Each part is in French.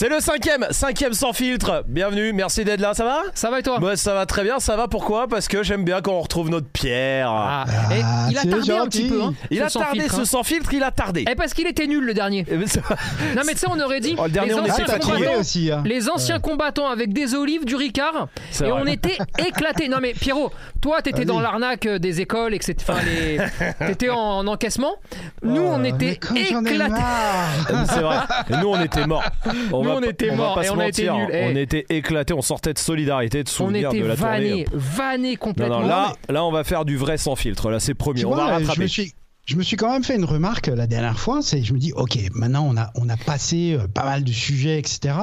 C'est le cinquième, cinquième sans filtre. Bienvenue, merci d'être là, ça va? Ça va et toi? Moi ça va très bien, ça va pourquoi? Parce que j'aime bien quand on retrouve notre Pierre. Ah, et Ah, il a c'est tardé un gentil. petit peu. Hein, il ce a sans tardé filtre, ce hein. sans filtre, il a tardé. Eh, parce qu'il était nul le dernier. Eh ben, ça- Non mais tu sais on aurait dit Oh, le dernier, les on était anciens fatigué combattants, aussi. hein. les anciens combattants avec des olives, du Ricard C'est et vrai. on était éclatés. Non mais Pierrot, toi t'étais Vas-y. dans l'arnaque euh, des écoles etc. Enfin les t'étais en, en encaissement. Nous on Oh, mais était quand j'en ai éclatés. marre. C'est vrai. Et nous on était morts. On Nous, on était morts et on a été mentir, nuls. Eh. On était éclatés, on sortait de solidarité, de On souvenirs était de la vannés, tournée. vannés Non, complètement. non, là, là on va faire du vrai sans filtre. Là c'est promis, on va rattraper. me suis. Je me suis quand même fait une remarque la dernière fois, c'est je me dis ok maintenant on a on a passé euh, pas mal de sujets etc.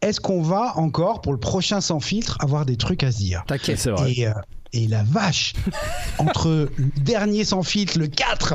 Est-ce qu'on va encore pour le prochain sans filtre avoir des trucs à se dire? T'inquiète. C'est vrai. et, euh, et la vache entre le dernier sans filtre le 4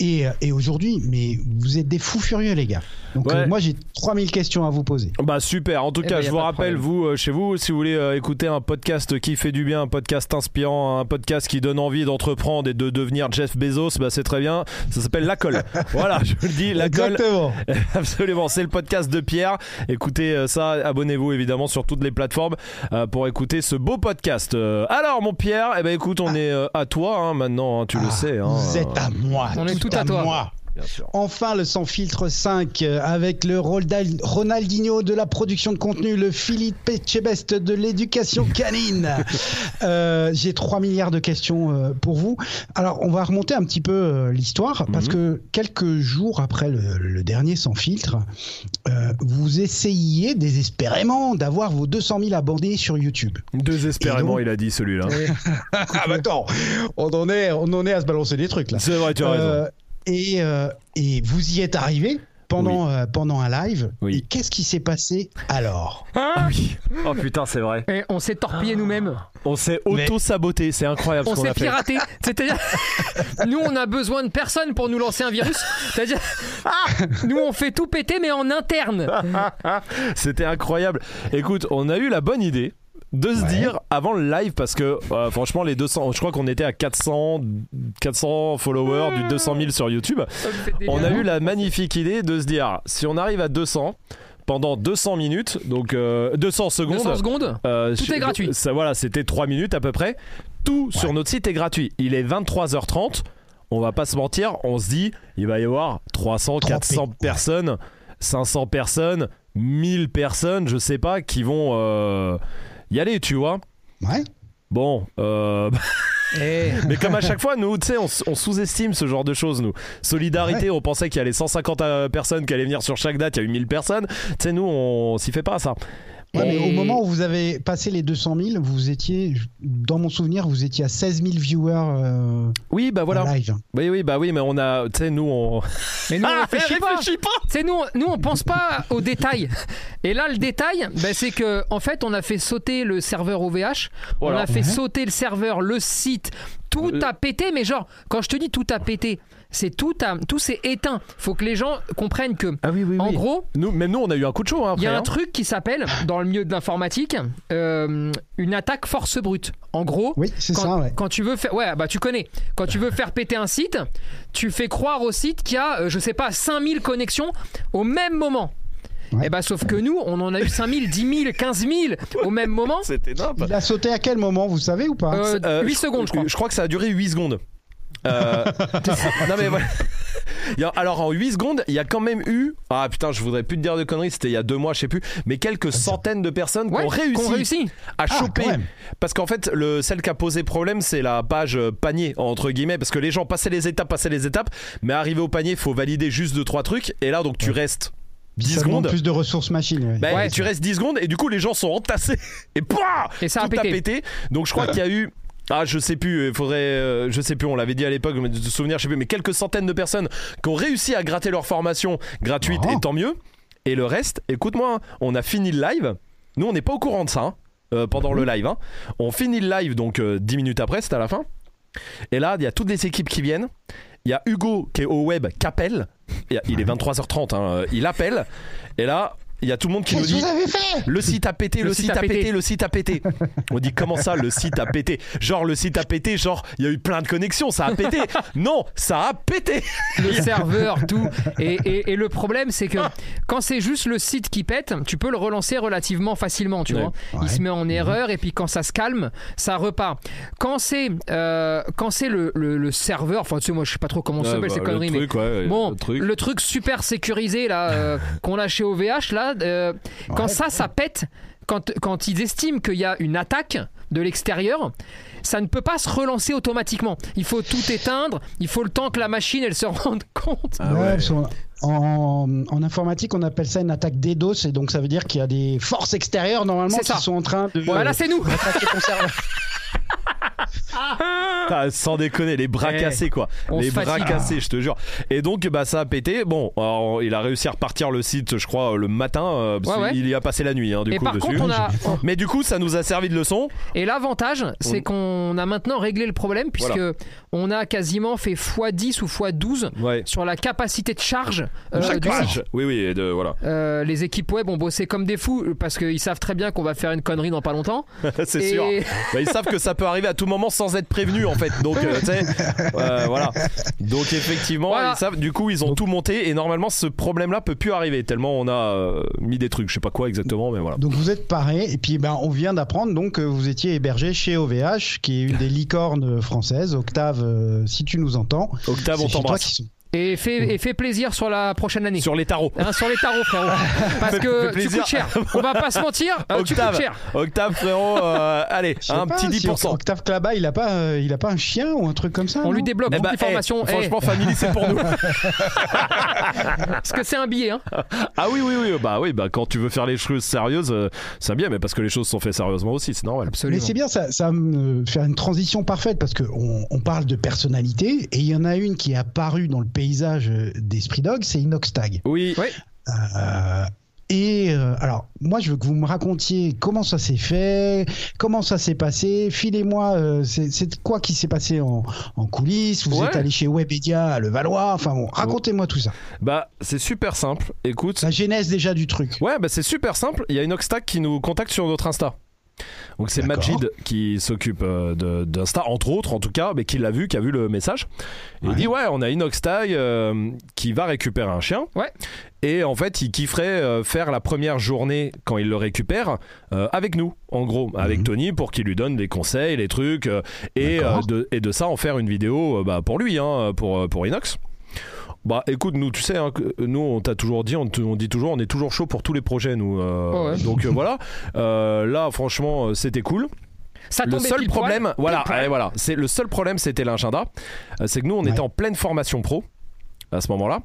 et, euh, et aujourd'hui mais vous êtes des fous furieux les gars. Donc Ouais. euh, moi j'ai 3000 questions à vous poser. Bah super, en tout Eh cas ben, je a vous rappelle, vous euh, chez vous, si vous voulez euh, écouter un podcast qui fait du bien, un podcast inspirant, un podcast qui donne envie d'entreprendre et de devenir Jeff Bezos, bah c'est très bien, ça s'appelle La Colle. voilà, je vous le dis, La Colle, Exactement. absolument, c'est le podcast de Pierre. Écoutez euh, ça, abonnez-vous évidemment sur toutes les plateformes euh, pour écouter ce beau podcast. Euh, alors mon Pierre, eh ben écoute, on est euh, à toi hein, maintenant, hein, tu le Ah, sais. hein. Vous êtes à moi. On est tout à toi. moi. Bien sûr. Enfin, le sans filtre 5 euh, avec le Ronaldinho de la production de contenu, le Philippe Etchebest de l'éducation canine. Euh, J'ai 3 milliards de questions euh, pour vous. Alors, on va remonter un petit peu l'histoire parce Mhm. que quelques jours après le, le dernier sans filtre, euh, vous essayiez désespérément d'avoir vos 200 000 abonnés sur YouTube. Désespérément, donc- il a dit celui-là. Ah, bah attends, on en est, on en est à se balancer des trucs là. C'est vrai, tu as raison. Euh, et, euh, et vous y êtes arrivé pendant, euh, pendant un live. Oui. Et qu'est-ce qui s'est passé alors? Ah oui. Oh putain, c'est vrai. Et on s'est torpillé nous-mêmes. On s'est Mais- auto-saboté, c'est incroyable On ce qu'on s'est a fait. piraté. C'est-à-dire, nous, on a besoin de personne pour nous lancer un virus. C'est-à-dire, nous, on fait tout péter, mais en interne. C'était incroyable. Écoute, on a eu la bonne idée de se Ouais. dire avant le live parce que euh, franchement les 200 je crois qu'on était à 400 400 followers du 200 000 sur YouTube on a eu la magnifique idée de se dire si on arrive à 200 pendant 200 minutes donc euh, 200 secondes 200 secondes. euh, Tout je- est gratuit. ça voilà c'était 3 minutes à peu près tout sur notre site est gratuit il est 23h30 on va pas se mentir on se dit il va y avoir 300 Trempé, 400 ouais. personnes 500 personnes 1000 personnes je sais pas qui vont euh, y aller tu vois. Ouais. bon euh, Eh, mais comme à chaque fois nous tu sais on, sous-estime ce genre de choses nous. Solidarité on pensait qu'il y avait 150 euh, personnes qui allaient venir sur chaque date il y a eu 1000 personnes. Tu sais nous on s'y fait pas à ça Ouais, mais au moment où vous avez passé les 200 000, vous étiez, dans mon souvenir, vous étiez à 16 000 viewers euh, oui bah voilà live. oui oui bah oui mais on a tu sais nous on mais nous, on Ah, réfléchit pas. pas C'est nous, nous on pense pas aux détails. Et là, le détail, ben, c'est que en fait, on a fait sauter le serveur OVH, Voilà. on a fait Ouais. sauter le serveur, le site, tout Euh. a pété. Mais genre, quand je te dis tout a pété, c'est tout a, tout s'est éteint. Faut que les gens comprennent que, ah oui oui en gros, nous même nous on a eu un coup de chaud hein, il y a un hein. truc qui s'appelle, dans le milieu de l'informatique, euh, une attaque force brute. En gros, Oui, c'est quand, ça, ouais. quand tu veux faire, ouais, bah tu connais. Quand tu veux faire péter un site, tu fais croire au site qu'il y a, euh, je sais pas, 5000 connexions au même moment. Ouais. Et bah sauf que nous, on en a eu 5000, 10 000, 15 000 au même moment. c'était énorme Il a sauté à quel moment, vous savez ou pas? Euh, Euh, 8 secondes, je crois. Je crois que ça a duré 8 secondes. Euh, non mais voilà. Alors en 8 secondes, il y a quand même eu ah putain, je voudrais plus te dire de conneries, c'était il y a deux mois, je sais plus, mais quelques centaines de personnes Ouais, qui ont réussi, qu'on réussit. à Ah, choper. Parce qu'en fait, le celle qui a posé problème, c'est la page euh, panier entre guillemets, parce que les gens passaient les étapes, passaient les étapes, mais arrivé au panier, faut valider juste deux trois trucs, et là donc tu restes 10 Ça demande secondes. plus de ressources machines. ouais. Ben, Ouais, tu restes 10 secondes et du coup les gens sont entassés et pouah Et ça a pété. Donc je crois qu'il y a eu ah je sais plus, il faudrait euh, je sais plus, on l'avait dit à l'époque, mais de souvenir je sais plus, mais quelques centaines de personnes qui ont réussi à gratter leur formation gratuite Oh. et tant mieux. Et le reste, écoute-moi, hein, on a fini le live. Nous on n'est pas au courant de ça hein, euh, pendant le live. hein. On finit le live donc euh, 10 minutes après, c'est à la fin. Et là il y a toutes les équipes qui viennent. Il y a Hugo qui est au web qui appelle. Il est 23h30, hein, euh, il appelle. Et là, il y a tout le monde qui nous dit vous avez fait? le site a pété, le, site, a pété. le site a pété. On dit comment ça, le site a pété? Genre le site a pété, genre il y a eu plein de connexions, ça a pété. Non, ça a pété. le serveur, tout. Et, et- et le problème, c'est que quand c'est juste le site qui pète, tu peux le relancer relativement facilement, tu Ouais. vois. Il se met en erreur et puis quand ça se calme, ça repart. Quand c'est euh, quand c'est le, le- le serveur, enfin tu sais, moi je sais pas trop comment ça s'appelle ces conneries, mais truc, ouais, Bon, le truc. le truc super sécurisé là euh, qu'on a chez OVH là, euh, quand ça, ça pète, quand, quand ils estiment qu'il y a une attaque de l'extérieur, ça ne peut pas se relancer automatiquement. Il faut tout éteindre, il faut le temps que la machine elle se rende compte. Ah Ouais, ouais. en, en informatique, on appelle ça une attaque DDoS, et donc ça veut dire qu'il y a des forces extérieures normalement qui ça. sont en train de. Voilà, c'est nous. sans déconner, les bras Eh, cassés quoi. Les bras fatigue. cassés, je te jure. Et donc bah ça a pété. Bon, alors, il a réussi à repartir le site, je crois, le matin. euh, parce Ouais, ouais. qu'il y a passé la nuit, hein, du Et coup par dessus. contre, on a. Mais du coup, ça nous a servi de leçon. Et l'avantage, c'est qu'on a maintenant réglé le problème puisque Voilà. on a quasiment fait x10 ou x12 Ouais. sur la capacité de charge euh, Chaque page. Oui, oui, de, voilà. Euh, les équipes web ont bossé comme des fous parce qu'ils savent très bien qu'on va faire une connerie dans pas longtemps. C'est Et- sûr. Bah, ils savent que ça peut arriver à tout moment sans être prévenu en fait. Donc, euh, tu sais, euh, voilà. Donc, effectivement, Voilà. ils savent. Du coup, ils ont tout monté et normalement, ce problème-là peut plus arriver tellement on a euh, mis des trucs. Je sais pas quoi exactement, mais voilà. Donc vous êtes paré, et puis ben, on vient d'apprendre donc que vous étiez hébergé chez OVH, qui est une des licornes françaises. Octave, euh, si tu nous entends, Octave, on t'embrasse. Et fait, et fait plaisir sur la prochaine année. Sur les tarots. Hein, sur les tarots, frérot. Parce que tu coûtes cher. On va pas se mentir. tu Octave, coûtes cher. Octave, frérot, euh, allez, un pas, petit si 10%. Octave Klaba, il a pas, euh, il a pas un chien ou un truc comme ça On lui débloque Eh bah, de formations. eh, franchement, Family, c'est pour nous. parce que c'est un billet. Hein. ah oui, oui, oui, bah oui, bah quand tu veux faire les choses sérieuses, euh, c'est bien, mais parce que les choses sont faites sérieusement aussi, c'est normal. Mais Absolument. c'est bien, ça, ça va me faire une transition parfaite parce qu'on on parle de personnalité et il y en a une qui est apparue dans le paysage euh, d'Esprit Dog, c'est Inoxtag. Oui, Ouais. Euh, et euh, alors, moi, je veux que vous me racontiez comment ça s'est fait, comment ça s'est passé. Filez-moi, euh, c'est quoi qui s'est passé en, en coulisses Vous Ouais. êtes allé chez Webedia à Levallois. Enfin bon, racontez-moi tout ça. bah c'est super simple. Écoute, La genèse déjà du truc. ouais, bah c'est super simple. Il y a une Oxtac qui nous contacte sur notre Insta. Donc c'est. Majid qui s'occupe euh, d'Insta, entre autres en tout cas, mais qui l'a vu, qui a vu le message. Et Il dit ouais, on a une Oxtag euh, qui va récupérer un chien. Ouais. Et en fait, il kifferait euh, faire la première journée quand il le récupère euh, avec nous, en gros, avec Mhm. Tony, pour qu'il lui donne des conseils, les trucs, euh, et, euh, de, et de ça en faire une vidéo euh, bah, pour lui, hein, pour, pour Inox. Bah écoute, nous, tu sais, hein, que nous, on t'a toujours dit, on, te- on dit toujours, on est toujours chaud pour tous les projets, nous. euh, Oh ouais. Donc euh, voilà, Euh, là, franchement, c'était cool. Ça Le seul pile poil. problème, voilà, Pile poil. ouais, voilà, c'est le seul problème, c'était l'agenda. C'est que nous, on Ouais. était en pleine formation pro à ce moment-là.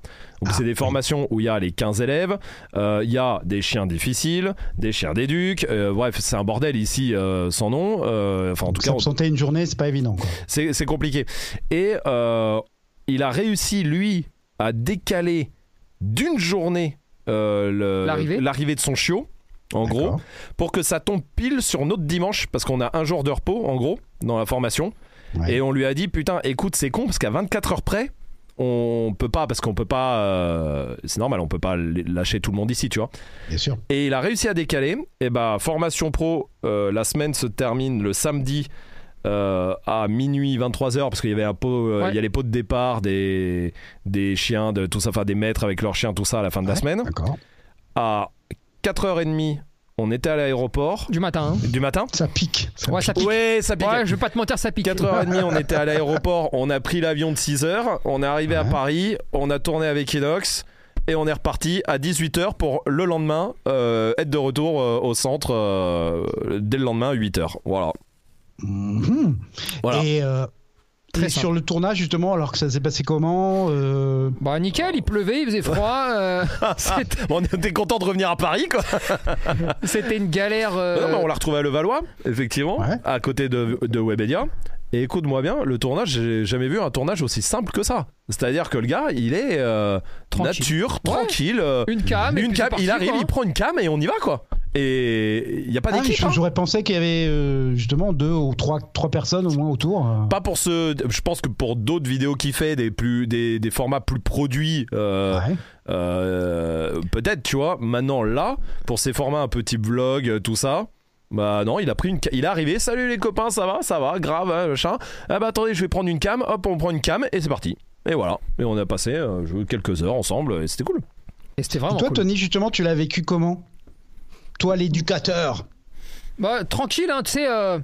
Donc Ah, c'est des oui. formations où il y a les 15 élèves, euh, il y a des chiens difficiles, des chiens d'éduc, euh, bref, c'est un bordel ici euh, sans nom. Euh, enfin, en tout cas, on- une journée, c'est pas évident. C'est c'est compliqué. Et euh, il a réussi, lui, à décaler d'une journée euh, L'arrivée de son chiot, en gros, pour que ça tombe pile sur notre dimanche, parce qu'on a un jour de repos, en gros, dans la formation. Ouais. Et on lui a dit, putain, écoute, c'est con, parce qu'à 24 heures près, on peut pas, parce qu'on peut pas, euh, c'est normal, on peut pas lâcher tout le monde ici, tu vois. Bien sûr. Et il a réussi à décaler. Et bah, formation pro, euh, la semaine se termine le samedi euh, à minuit 23h parce qu'il y avait un pot, euh, Ouais. il y a les pots de départ des, des chiens, de tout ça, enfin des maîtres avec leurs chiens, tout ça à la fin de la semaine. À 4h30, on était à l'aéroport Du matin. hein. du matin. Ça pique. Ça Ouais, ça pique. Ouais, ça pique. Ouais, je vais pas te mentir, ça pique. 4h30, on était à l'aéroport, on a pris l'avion de 6h, on est arrivé à. Paris, on a tourné avec Inox et on est reparti à 18h pour le lendemain euh, être de retour euh, au centre euh, dès le lendemain à 8h. Voilà. Mhm. Voilà. Et, euh, Très et sur le tournage, justement, alors que ça s'est passé comment euh, Bah nickel, il pleuvait, il faisait froid. euh, Bon, on était content de revenir à Paris quoi. C'était une galère. euh, Non, on l'a retrouvé à Levallois, effectivement, Ouais. à côté de, de Webedia. Et écoute-moi bien, le tournage, j'ai jamais vu un tournage aussi simple que ça. C'est-à-dire que le gars, il est euh, Tranquille. nature, Ouais. tranquille. euh, Une cam. une cam, il arrive, quoi, hein. il prend une cam et on y va quoi. Et il n'y a pas Ah, d'équipe. hein. J'aurais pensé qu'il y avait euh, justement deux ou trois, trois personnes au moins autour. euh. Pas pour ce. Je pense que pour d'autres vidéos qu'il fait, des, plus, des, des formats plus produits, euh, Ouais. euh, peut-être, tu vois. Maintenant, là, pour ces formats un peu type vlog, tout ça. Bah non, il a pris une, il est arrivé. Salut les copains, ça va, ça va, grave, hein, machin. Ah bah attendez, je vais prendre une cam. Hop, on prend une cam et c'est parti. Et voilà. Et on a passé euh, quelques heures ensemble et c'était cool. Et c'était vraiment Toi, cool. Tony, justement, tu l'as vécu comment? Toi, l'éducateur. Bah, tranquille, hein, tu sais. euh,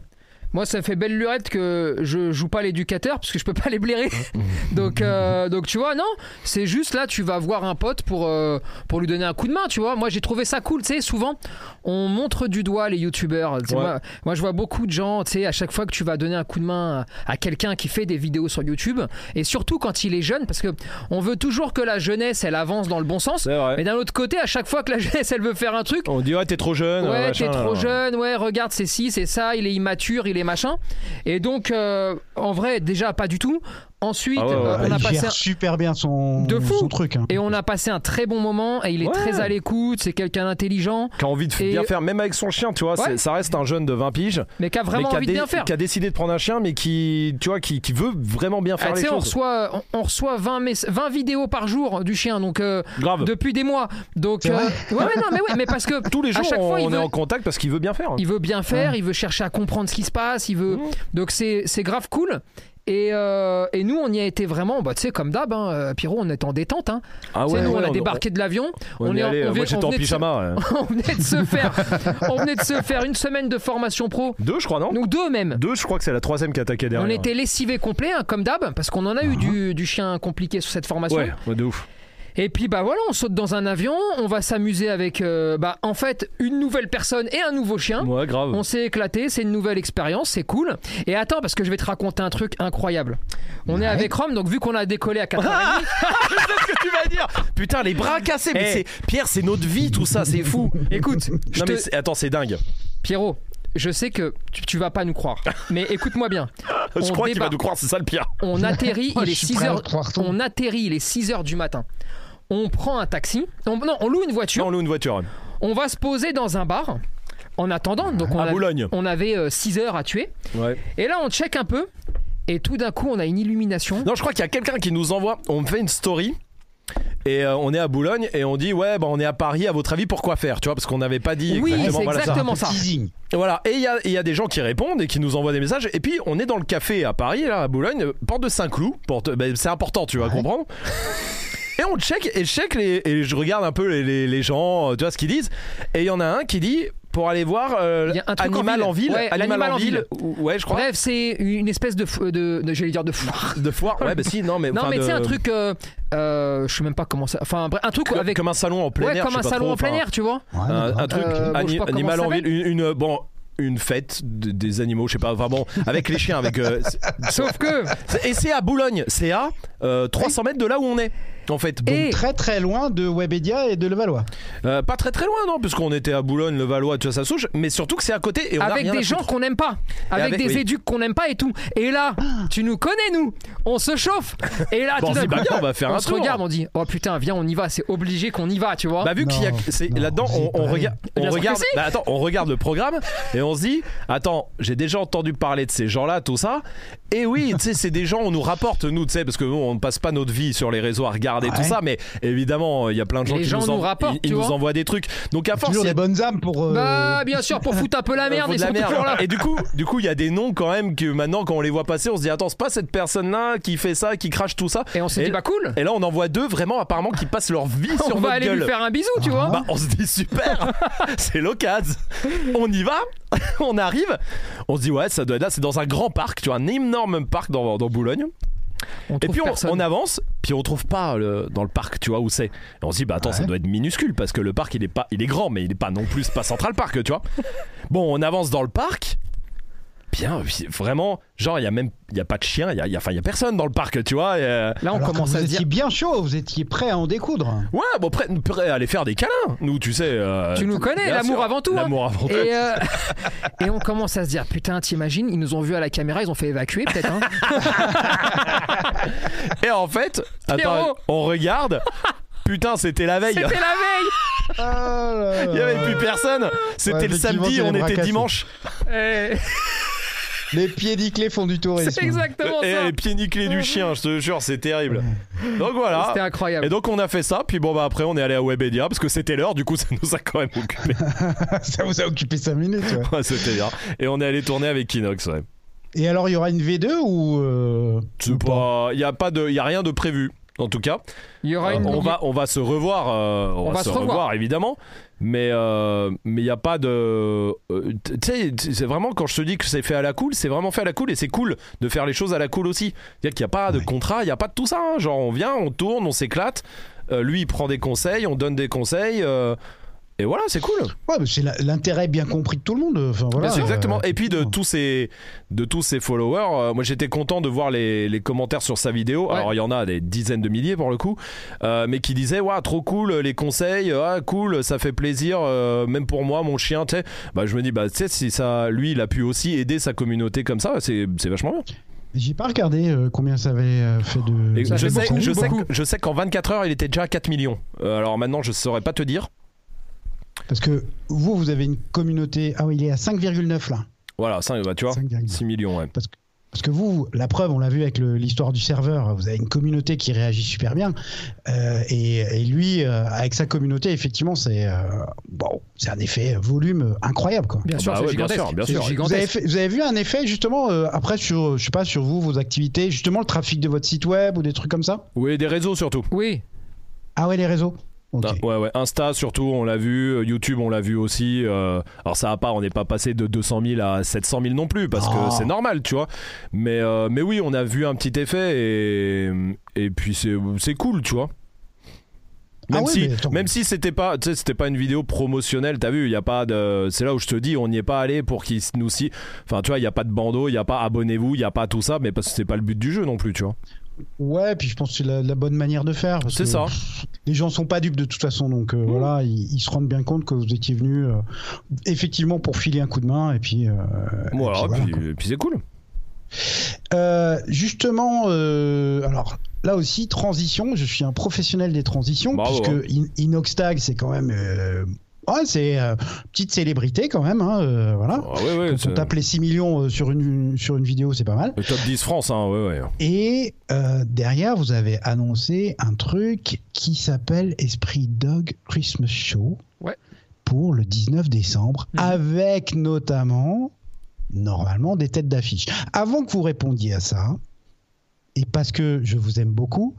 moi, ça fait belle lurette que je joue pas l'éducateur parce que je peux pas les blairer. donc, euh, donc, tu vois, non, c'est juste là, tu vas voir un pote pour, euh, pour lui donner un coup de main, tu vois. Moi, j'ai trouvé ça cool, tu sais. Souvent, on montre du doigt les youtubeurs. Ouais. Moi, moi, je vois beaucoup de gens, tu sais, à chaque fois que tu vas donner un coup de main à, à quelqu'un qui fait des vidéos sur YouTube, et surtout quand il est jeune, parce que on veut toujours que la jeunesse, elle avance dans le bon sens. Mais d'un autre côté, à chaque fois que la jeunesse, elle veut faire un truc, On dit ouais, t'es trop jeune. Ouais, machin, t'es trop là. jeune, ouais, regarde, c'est ci, c'est ça, il est immature, il est machin. Et donc, euh, en vrai, déjà, pas du tout. Ensuite, Ah ouais, ouais, ouais. on a il passé gère un... super bien son, De fou. son truc. hein. Et on a passé un très bon moment et il est Ouais. très à l'écoute, c'est quelqu'un d'intelligent, Qui a envie de Et- bien faire, même avec son chien, tu vois. Ça reste un jeune de 20 piges. mais qui a vraiment mais qui a envie de bien faire. Qui a décidé de prendre un chien, mais qui, tu vois, qui, qui veut vraiment bien Ah, faire tu les sais, on choses. reçoit, on, on reçoit 20, mess- 20 vidéos par jour du chien, donc euh, Grave. depuis des mois. Donc, euh, ouais, ouais, non, mais ouais, mais parce que Tous les jours, à chaque on, fois, on est en contact parce qu'il veut bien faire. il veut bien faire, il veut chercher à comprendre ce qui se passe, il veut. Mmh. Donc c'est grave cool. Et, euh, et nous, on y a été vraiment, bah, tu sais, comme d'hab, hein, euh, Pierrot, on est en détente. Hein. Ah Tu sais, nous, on ouais, a débarqué de l'avion. On, on est allé, on moi j'étais en se- pyjama. ouais. on venait de se faire, on venait de se faire une semaine de formation pro. Deux, je crois, non? Nous deux même. Deux, je crois que c'est la troisième qui a attaqué derrière. On était lessivés complets, hein, comme d'hab, parce qu'on en a eu du, du chien compliqué sur cette formation. Ouais, ouais, de ouf. Et puis bah voilà, on saute dans un avion, on va s'amuser avec, euh, bah en fait, une nouvelle personne et un nouveau chien. Ouais, grave. On s'est éclaté, c'est une nouvelle expérience, c'est cool. Et attends, parce que je vais te raconter un truc incroyable. On est avec Rome, donc vu qu'on a décollé à 4h30, ce que tu vas dire Putain, les bras cassés. Mais Eh. c'est Pierre, c'est notre vie, tout ça, c'est fou. écoute, je Non, te- mais c'est- attends, c'est dingue. Pierrot, je sais que tu, tu vas pas nous croire, mais écoute-moi bien. Je On crois qu'il va nous croire, c'est ça le pire. On atterrit, il je est suis 6 prêt à heures. On atterrit, il est 6 heures du matin. On prend un taxi. On- non, on loue une voiture. Non, on loue une voiture. On va se poser dans un bar. En attendant, donc on, À a- Boulogne. on avait 6 heures à tuer. Ouais. Et là, on check un peu. Et tout d'un coup, on a une illumination. Non, je crois qu'il y a quelqu'un qui nous envoie. On fait une story. Et euh, on est à Boulogne et on dit ouais bah on est à Paris à votre avis pourquoi faire tu vois parce qu'on n'avait pas dit Oui, exactement voilà, exactement ça. Voilà, et il y a, y a des gens qui répondent et qui nous envoient des messages. Et puis on est dans le café à Paris, là, à Boulogne, porte de Saint-Cloud. Porte, ben, c'est important, tu vas Ouais. comprendre. Et on check, et je check les, et je regarde un peu les, les- les gens, euh, tu vois ce qu'ils disent. Et il y en a un qui dit pour aller voir euh, Il y a un truc Animal en en ville. ville, Ouais, Animal en en ville. ou- Ouais, je crois. Bref, c'est une espèce de, fo- de, de- j'allais dire de foire. De foire. Ouais, bah si, non, mais. Non, mais de- c'est un truc, euh, euh, je sais même pas comment ça. Enfin, bref, un truc Comme, avec. comme un salon en plein ouais, air. comme un salon trop, en plein air, tu vois. Ouais, Un, truc, Euh, bon, animal en ville, une, une- bon, une fête de- des animaux, je sais pas, vraiment, avec les chiens, avec. euh, Sauf que. et c'est à Boulogne, c'est à euh, 300 mètres de là où on est, en fait. Donc Et- très très loin de Webedia et de Levallois. Euh, pas très très loin, non, puisqu'on était à Boulogne, le Valois, tu vois, ça souche, mais surtout que c'est à côté et on a avec rien des à gens qu'on n'aime pas, avec, avec- des oui. éduques qu'on n'aime pas et tout. Et là, tu nous connais nous, on se chauffe. Et là, Bon, tout bien, on va faire on un se tour. regarde, on dit oh putain, viens, on y va, c'est obligé qu'on y va, tu vois. Bah vu qu'il y a là-dedans on, on on regarde si. bah, attends on regarde le programme et on se dit attends j'ai déjà entendu parler de ces gens-là tout ça et oui tu sais c'est des gens on nous rapporte nous tu sais parce que nous on ne passe pas notre vie sur les réseaux à regarder tout Ouais. ça mais évidemment il y a plein de gens Les qui gens nous, nous env- rapportent, ils, ils tu nous vois. envoient des trucs donc à force Toujours des bonnes âmes pour. euh, Bah bien sûr pour foutre un peu la merde, la là. Et du coup, du coup, il y a des noms quand même que maintenant, quand on les voit passer, on se dit attends, c'est pas cette personne-là qui fait ça, qui crache tout ça. Et on s'est dit bah cool. Et là, on en voit deux vraiment apparemment qui passent leur vie sur On va aller lui faire un bisou, tu vois. Bah, on se dit super, c'est l'occasion. On y va, on arrive, on se dit ouais, ça doit être là, c'est dans un grand parc, tu vois, un énorme parc dans, dans Boulogne. On Et puis on, avance, puis on trouve pas le- dans le parc, tu vois où c'est. Et on se dit bah attends, ça doit être minuscule parce que le parc il est pas, il est grand, mais il est pas non plus pas Central Park, tu vois. Bon, on avance dans le parc. Bien, vraiment, genre il y a même, il y a pas de chien, il y a, il y a- enfin il y a personne dans le parc, tu vois. et, euh, Là on alors que commence vous à dire bien chaud, vous étiez prêt à en découdre. ouais, bon prêt, prêt à aller faire des câlins, nous, tu sais. euh, Tu nous connais, bien l'amour avant tout, hein. L'amour avant tout. et, euh, et on commence à se dire putain t'imagines ils nous ont vu à la caméra ils ont fait évacuer peut-être hein. Et en fait, attends, on regarde. Putain, c'était la veille. c'était la veille il n'y avait plus personne. C'était le samedi, on était dimanche. Eh. Les pieds nickelés font du tourisme. C'est exactement et ça. Les pieds nickelés du chien, je te jure, c'est terrible. Donc voilà. C'était incroyable. Et donc on a fait ça, puis bon bah après on est allé à Webedia parce que c'était l'heure, du coup ça nous a quand même occupé. ça vous a occupé 5 minutes. Ouais. ouais c'était bien. Et on est allé tourner avec Kinox, ouais. Et alors il y aura une V2 ou euh, pas Il y a pas de, il y a rien de prévu en tout cas. Il y aura une... on, va, on va se revoir, euh, on, va, se, revoir. évidemment, mais euh, mais il n'y a pas de. Euh, tu sais, c'est vraiment quand je te dis que c'est fait à la cool, c'est vraiment fait à la cool et c'est cool de faire les choses à la cool aussi. C'est-à-dire qu'il n'y a pas de contrat, il n'y a pas de tout ça. Hein. Genre on vient, on tourne, on s'éclate. lui il prend des conseils, on donne des conseils. Et voilà, c'est cool. Ouais, c'est l'intérêt bien compris de tout le monde. Enfin, voilà, c'est exactement. Et puis de tous ces, de tous ces followers, euh, moi j'étais content de voir les, les, commentaires sur sa vidéo. Alors il y en a des dizaines de milliers pour le coup, euh, mais qui disaient waouh trop cool les conseils, ah cool, ça fait plaisir, euh, même pour moi mon chien, tu sais. Bah je me dis bah tu sais si ça, lui il a pu aussi aider sa communauté comme ça, c'est vachement bien. J'ai pas regardé combien ça avait fait de. je, sais, je, sais, je sais qu'en 24 heures il était déjà à 4 millions. alors maintenant je saurais pas te dire. Parce que vous, vous avez une communauté. Ah oui, il est à 5,9 là. Voilà, 5, bah, tu vois, 6 millions, ouais. Parce que, parce que vous, la preuve, on l'a vu avec l'histoire du serveur, vous avez une communauté qui réagit super bien. Euh, et, lui, euh, avec sa communauté, effectivement, c'est euh, bon, c'est un effet volume incroyable. Quoi. Bien sûr, bah bien sûr, bien sûr. Vous avez, vous avez, vu un effet justement après sur, je sais pas, sur vous, vos activités, justement le trafic de votre site web ou des trucs comme ça? Oui, des réseaux surtout. Oui. Ah ouais, les réseaux Ouais, ouais. Insta surtout, on l'a vu. Euh, YouTube, on l'a vu aussi. Euh, alors ça va pas, on n'est pas passé de 200 000 à 700 000 non plus parce que oh. c'est normal, tu vois. Mais, euh, mais oui, on a vu un petit effet et, et puis c'est cool, tu vois. Ah même, si, même si c'était pas, c'était pas une vidéo promotionnelle, t'as vu, il y a pas de, c'est là où je te dis, on n'y est pas allé pour qu'ils nous si, enfin tu vois, il y a pas de bandeau, il y a pas abonnez-vous, il y a pas tout ça, mais parce que c'est pas le but du jeu non plus, tu vois. Ouais, puis je pense que c'est la, bonne manière de faire. C'est ça. Les gens sont pas dupes de toute façon, donc euh, mmh. voilà, ils, se rendent bien compte que vous étiez venu euh, effectivement pour filer un coup de main, et puis. Euh, voilà, et puis, c'est cool. justement, alors là aussi, transition. Je suis un professionnel des transitions, puisque Inoxtag, c'est quand même c'est une euh, petite célébrité quand même. Hein, euh, voilà. Ah, Quand on tape les 6 millions euh, sur une, sur une vidéo, c'est pas mal. Le top 10 France, hein, ouais, Et derrière, vous avez annoncé un truc qui s'appelle Esprit Dog Christmas Show. Pour le 19 décembre, mhm. avec notamment, normalement, des têtes d'affiche. Avant que vous répondiez à ça, et parce que je vous aime beaucoup,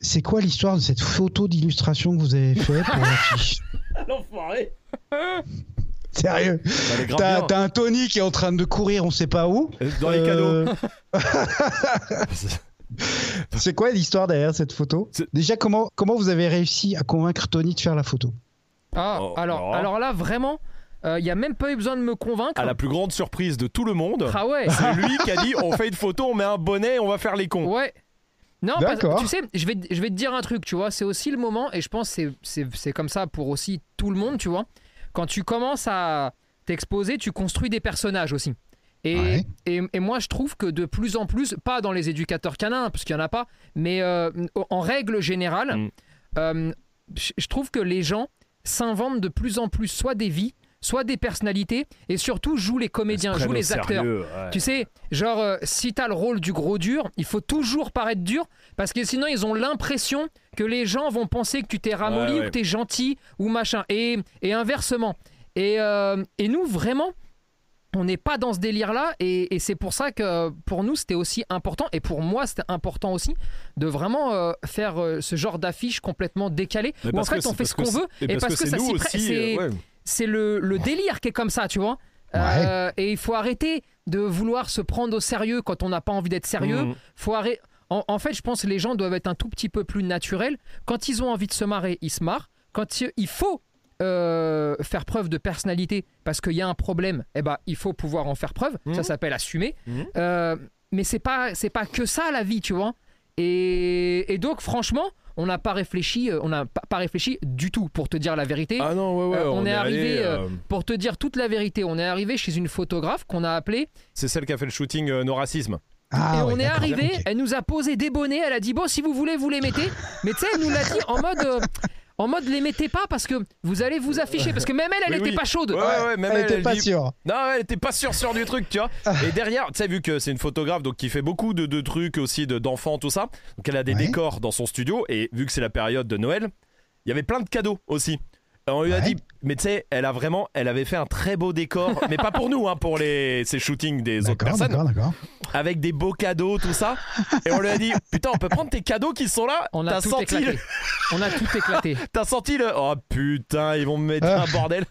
c'est quoi l'histoire de cette photo d'illustration que vous avez faite pour l'affiche L'enfoiré Sérieux bah, T'as un Tony qui est en train de courir, on sait pas où. Dans les cadeaux. Euh, c'est quoi l'histoire derrière cette photo Déjà, comment, comment vous avez réussi à convaincre Tony de faire la photo Ah, oh, alors, alors là, vraiment, il euh, n'y a même pas eu besoin de me convaincre. À la plus grande surprise de tout le monde, ah ouais. c'est lui qui a dit on fait une photo, on met un bonnet, on va faire les cons. Ouais. Non, parce, tu sais, je vais, je vais te dire un truc, tu vois, c'est aussi le moment, et je pense que c'est comme ça pour aussi tout le monde, tu vois. Quand tu commences à t'exposer, tu construis des personnages aussi. Et, et, moi, je trouve que de plus en plus, pas dans les éducateurs canins, parce qu'il n'y en a pas, mais euh, en règle générale, mm. euh, je trouve que les gens s'inventent de plus en plus soit des vies, soit des personnalités et surtout joue les comédiens, joue les acteurs. Tu sais, genre euh, si t'as le rôle du gros dur, il faut toujours paraître dur parce que sinon ils ont l'impression que les gens vont penser que tu t'es ramolli ou que t'es gentil ou machin et, et inversement. Et, euh, et nous vraiment on n'est pas dans ce délire là et, et c'est pour ça que pour nous c'était aussi important et pour moi c'était important aussi de vraiment euh, faire ce genre d'affiche complètement décalée où en fait on fait ce qu'on veut et, parce que, ça s'y c'est le, délire qui est comme ça, tu vois. Euh, et il faut arrêter de vouloir se prendre au sérieux quand on n'a pas envie d'être sérieux. Mmh. Faut arrêter. En, fait, je pense que les gens doivent être un tout petit peu plus naturels. Quand ils ont envie de se marrer, ils se marrent. Quand il faut euh, faire preuve de personnalité parce qu'il y a un problème, eh ben, il faut pouvoir en faire preuve. Ça mmh. s'appelle assumer. Mmh. Euh, mais c'est pas, c'est pas que ça la vie, tu vois. et donc, franchement, on n'a pas réfléchi, euh, on n'a pas réfléchi du tout pour te dire la vérité. Ah non, ouais, ouais, euh, on, est, arrivé euh, pour te dire toute la vérité. On est arrivé chez une photographe qu'on a appelée. C'est celle qui a fait le shooting No Racisme. Ah, et on est arrivé, elle nous a posé des bonnets, elle a dit bon si vous voulez vous les mettez, mais tu sais elle nous l'a dit en mode en mode les mettez pas parce que vous allez vous afficher. Parce que même elle, elle Oui, était oui. pas chaude. Ouais, ouais, même elle était elle pas dit- sûre. Non, elle était pas sûre sûre du truc, tu vois. Et derrière, tu sais, vu que c'est une photographe donc qui fait beaucoup de, de trucs aussi de- d'enfants, tout ça. Donc elle a des Ouais. décors dans son studio et vu que c'est la période de Noël, il y avait plein de cadeaux aussi. On lui a Ouais. dit, mais tu sais, elle a vraiment, elle avait fait un très beau décor, mais pas pour nous, hein, pour les ces shootings des autres personnes, d'accord, d'accord. avec des beaux cadeaux, tout ça. Et on lui a dit, putain, on peut prendre tes cadeaux qui sont là? On a tout senti, le- éclaté. On a tout éclaté. t'as senti le, oh putain, ils vont me mettre Ah. un bordel.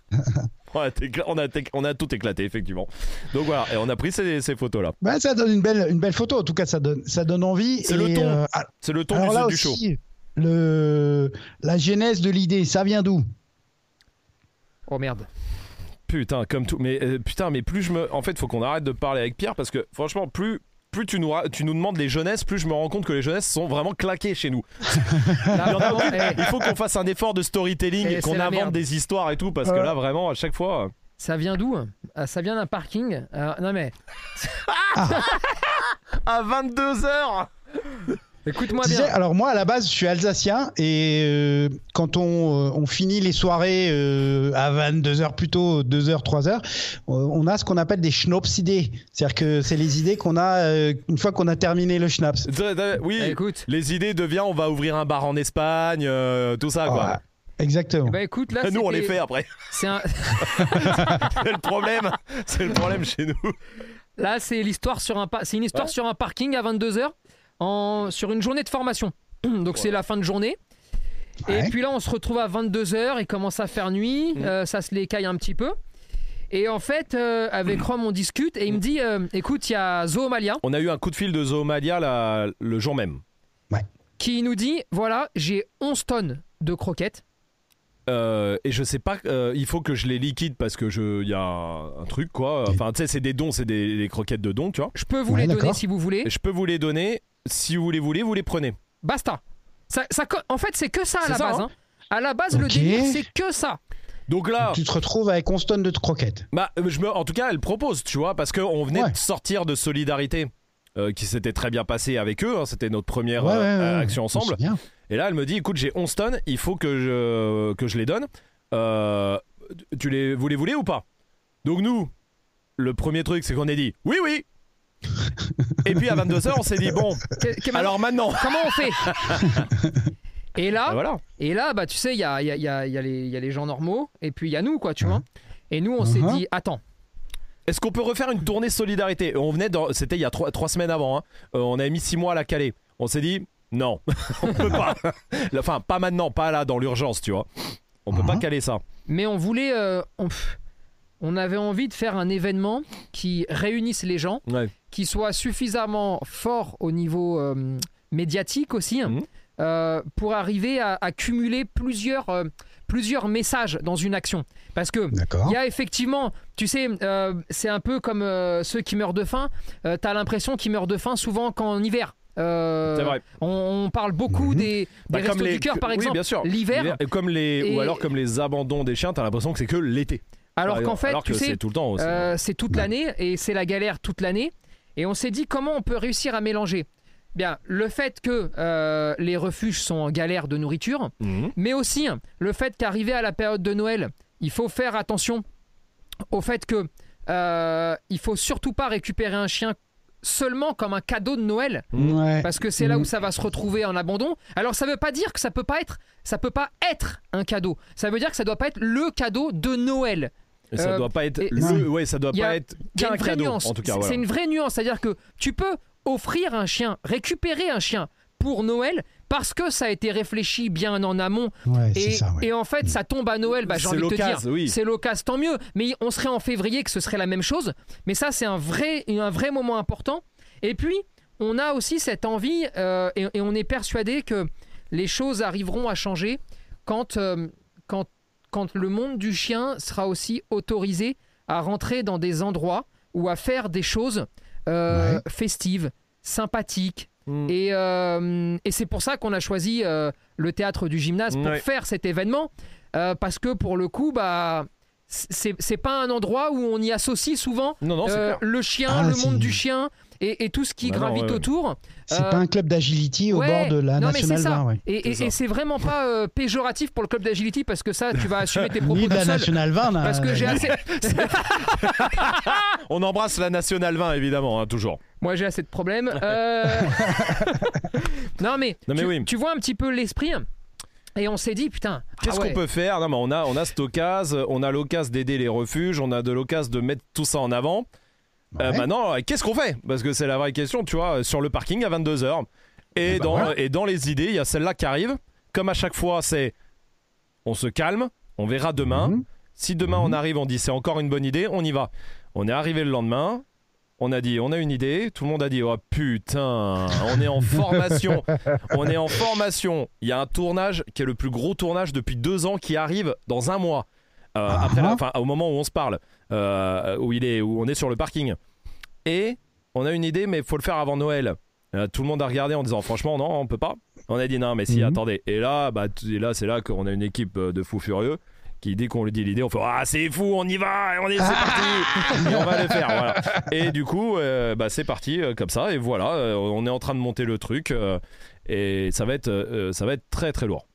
On a, écla- on, a, on a tout éclaté, effectivement. Donc voilà, et on a pris ces, ces photos-là. Bah, ça donne une belle, une belle photo. En tout cas, ça donne, ça donne envie. C'est le ton. euh, ah, C'est le ton du, là du show. le, la genèse de l'idée, ça vient d'où? Oh merde. Putain, comme tout. Mais euh, putain, mais plus je me. En fait, faut qu'on arrête de parler avec Pierre parce que franchement, plus. Plus tu nous, ra- tu nous demandes les jeunesses, plus je me rends compte que les jeunesses sont vraiment claquées chez nous. Là, Il, vraiment, eh, Il faut qu'on fasse un effort de storytelling, Eh, qu'on c'est la invente des histoires et tout, parce que là, vraiment, à chaque fois. euh, ça vient d'où Ah, Ça vient d'un parking. Ah, non mais, À 22h écoute-moi bien. alors moi à la base je suis alsacien et euh, quand on, euh, on finit les soirées euh, à 22h plutôt 2h 3h euh, on a ce qu'on appelle des schnapps-idées c'est-à-dire que c'est les idées qu'on a euh, une fois qu'on a terminé le schnapps Oui, Eh, écoute. les idées deviennent on va ouvrir un bar en Espagne, euh, tout ça, quoi. Ouais, exactement Bah écoute, là, Nous, on les fait après. C'est un... le problème. C'est le problème chez nous. Là, c'est l'histoire sur un, pa- c'est une histoire Ouais. sur un parking à 22 h en sur une journée de formation. Donc c'est la fin de journée. Ouais. Et puis là, on se retrouve à 22 h il commence à faire nuit, Mm. euh, ça se l'écaille un petit peu. Et en fait, euh, avec Rome, on discute et il me dit, euh, écoute, il y a Zoomalia On a eu un coup de fil de Zoomalia là, le jour même. qui nous dit, voilà, j'ai 11 tonnes de croquettes. Euh, et je sais pas, euh, il faut que je les liquide parce que je, il y a un truc quoi. Enfin, tu sais, c'est des dons, c'est des, des croquettes de dons, tu vois. Je peux vous Ouais, les donner si vous voulez. Et je peux vous les donner. Si vous les voulez, vous les prenez. Basta. Ça, en fait, c'est que ça à la ça, base. hein. hein. À la base, le délire, c'est que ça. Donc là, tu te retrouves avec 11 tonnes de croquettes bah, euh, je me, en tout cas, elle propose, tu vois, parce qu'on venait Ouais. de sortir de Solidarité. euh, qui s'était très bien passé avec eux, hein, c'était notre première Ouais, euh, ouais, action ensemble. Et là, elle me dit écoute, j'ai 11 tonnes, il faut que je, que je les donne. Euh, tu les, vous les voulez ou pas? Donc, nous, le premier truc, c'est qu'on a dit oui, oui. Et puis à 22h, on s'est dit bon, Que- que- alors maintenant. comment on fait? Et là, Ah, voilà. Et là, bah, tu sais, il y a, y, a, y, a, y, a les- il y a les gens normaux, et puis il y a nous, quoi, tu vois. Et nous, on s'est Mhm. dit, attends, Est-ce qu'on peut refaire une tournée solidarité? On venait, c'était il y a trois, trois semaines avant. hein. Euh, on avait mis six mois à la caler. On s'est dit non, on peut pas. Enfin, pas maintenant, pas là dans l'urgence, tu vois. On peut pas Mhm. caler ça. mais on voulait. euh, on, on avait envie de faire un événement qui réunisse les gens, Ouais. Qui soit suffisamment fort au niveau euh, médiatique aussi, Mhm. euh, pour arriver à, à cumuler plusieurs, euh, plusieurs messages dans une action. Parce que. Il y a effectivement, tu sais, euh, c'est un peu comme euh, ceux qui meurent de faim. Euh, T'as l'impression qu'ils meurent de faim souvent qu'en hiver. Vrai. On, on parle beaucoup Mhm. des, des Bah, restos du cœur, par oui, exemple. bien sûr. L'hiver, Et Comme les, Et- Ou alors comme les abandons des chiens, t'as l'impression que c'est que l'été. alors qu'en fait, tu sais, c'est tout le temps c'est toute Ouais. l'année et c'est la galère toute l'année. Et on s'est dit comment on peut réussir à mélanger. Bien, le fait que euh, les refuges sont en galère de nourriture, Mhm. mais aussi le fait qu'arrivé à la période de Noël, il faut faire attention au fait que euh, il faut surtout pas récupérer un chien seulement comme un cadeau de Noël ouais parce que c'est là où Mhm. ça va se retrouver en abandon. Alors ça veut pas dire que ça peut pas être ça peut pas être un cadeau. Ça veut dire que ça doit pas être le cadeau de Noël. Et ça euh, doit pas être et- le. Ouais, ça doit a- pas être Il y a qu'un une vraie cadeau. nuance. En tout cas, C'est- voilà. Une vraie nuance, c'est-à-dire que tu peux offrir un chien, récupérer un chien pour Noël parce que ça a été réfléchi bien en amont ouais et, ça ouais. et en fait, ça tombe à Noël, bah, j'ai C'est envie de te dire, l'occasion, oui. c'est l'occasion, tant mieux. Mais on serait en février que ce serait la même chose. Mais ça, c'est un vrai, un vrai moment important. Et puis, on a aussi cette envie, euh, et, et on est persuadé que les choses arriveront à changer quand, euh, quand, quand le monde du chien sera aussi autorisé à rentrer dans des endroits ou à faire des choses euh, Ouais. festives, sympathiques. Mm. Et, euh, et c'est pour ça qu'on a choisi euh, le théâtre du gymnase pour Ouais. faire cet événement. parce que pour le coup, bah, c'est pas un endroit où on y associe souvent Non, non, le chien, Ah, le monde du chien. Et, tout ce qui Bah gravite ouais. autour. C'est euh, pas un club d'agility au ouais, bord de la non, mais National ça. 20, ouais. Et, et- C'est ça. et c'est vraiment pas euh, péjoratif pour le club d'agility parce que ça, tu vas assumer tes propos Ni de la seul. National 20. là. Parce que j'ai assez. On embrasse la Nationale 20 évidemment, hein, toujours. Moi, j'ai assez de problèmes. Euh, non, mais, Non, mais tu, oui. tu vois un petit peu l'esprit. Et on s'est dit, putain, Qu'est-ce ah ouais. qu'on peut faire? Non, mais on a, on a cette occasion, on a l'occasion d'aider les refuges, on a de l'occasion de mettre tout ça en avant. Euh, maintenant, euh, qu'est-ce qu'on fait? Parce que c'est la vraie question, tu vois, sur le parking à 22h. Et, Eh ben dans, voilà. et dans les idées, il y a celle-là qui arrive. Comme à chaque fois, c'est on se calme, on verra demain. Mhm. Si demain on arrive, on dit c'est encore une bonne idée, on y va. On est arrivé le lendemain, on a dit on a une idée, tout le monde a dit oh putain, on est en formation, on est en formation. Il y a un tournage qui est le plus gros tournage depuis deux ans qui arrive dans un mois. Euh, Ah. après, la- enfin, au moment où on se parle, euh, où il est, où on est sur le parking. Et on a une idée, mais il faut le faire avant Noël. Euh, tout le monde a regardé en disant franchement non, on peut pas. On a dit non, mais si, Mhm. attendez. Et là, bah, et là, c'est là qu'on a une équipe euh, de fous furieux qui dès qu'on lui dit l'idée, on fait ah c'est fou, on y va, on est c'est parti, et on va le faire. Voilà. Et du coup, euh, bah, c'est parti euh, comme ça. Et voilà, euh, on est en train de monter le truc et ça va être, ça va être très très lourd.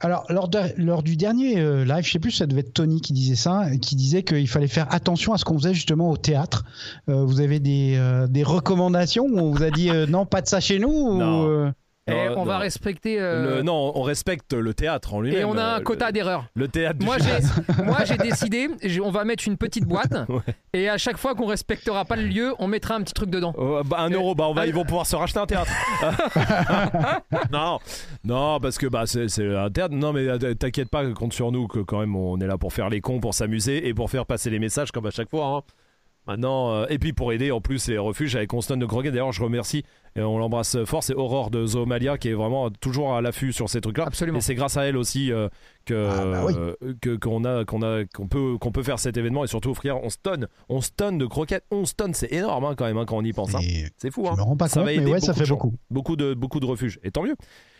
Alors, lors, de- lors du dernier euh, live, je sais plus, ça devait être Tony qui disait ça, et qui disait qu'il fallait faire attention à ce qu'on faisait justement au théâtre. Euh, vous avez des, euh, des recommandations où on vous a dit euh, non, pas de ça chez nous ou, euh, Et Non, on va respecter. euh, Le- non, on respecte le théâtre en lui-même. et on a un euh, quota le, d'erreurs. le théâtre du Moi j'ai, moi j'ai décidé, j'ai- on va mettre une petite boîte Ouais. et à chaque fois qu'on respectera pas le lieu, on mettra un petit truc dedans. Oh, bah, un euro, bah, on va, Ah, ils vont pouvoir se racheter un théâtre. non, non, parce que bah, c'est c'est un théâtre. Non, mais euh, t'inquiète pas, compte sur nous que quand même on est là pour faire les cons, pour s'amuser et pour faire passer les messages comme à chaque fois. hein. Maintenant, euh, et puis pour aider en plus les refuges avec Constant de Groguet. D'ailleurs, je remercie et on l'embrasse fort. C'est Aurore de Zoomalia qui est vraiment toujours à l'affût sur ces trucs-là. Absolument. Et c'est grâce à elle aussi euh, que Ah, bah oui. que qu'on a qu'on a qu'on peut qu'on peut faire cet événement et surtout offrir 11 tonnes 11 tonnes de croquettes 11 tonnes c'est énorme hein, quand même hein, quand on y pense hein. c'est fou Je hein. me rends pas Ça compte, va mais aider ouais, ça beaucoup fait de gens. beaucoup. beaucoup de beaucoup de refuges et tant mieux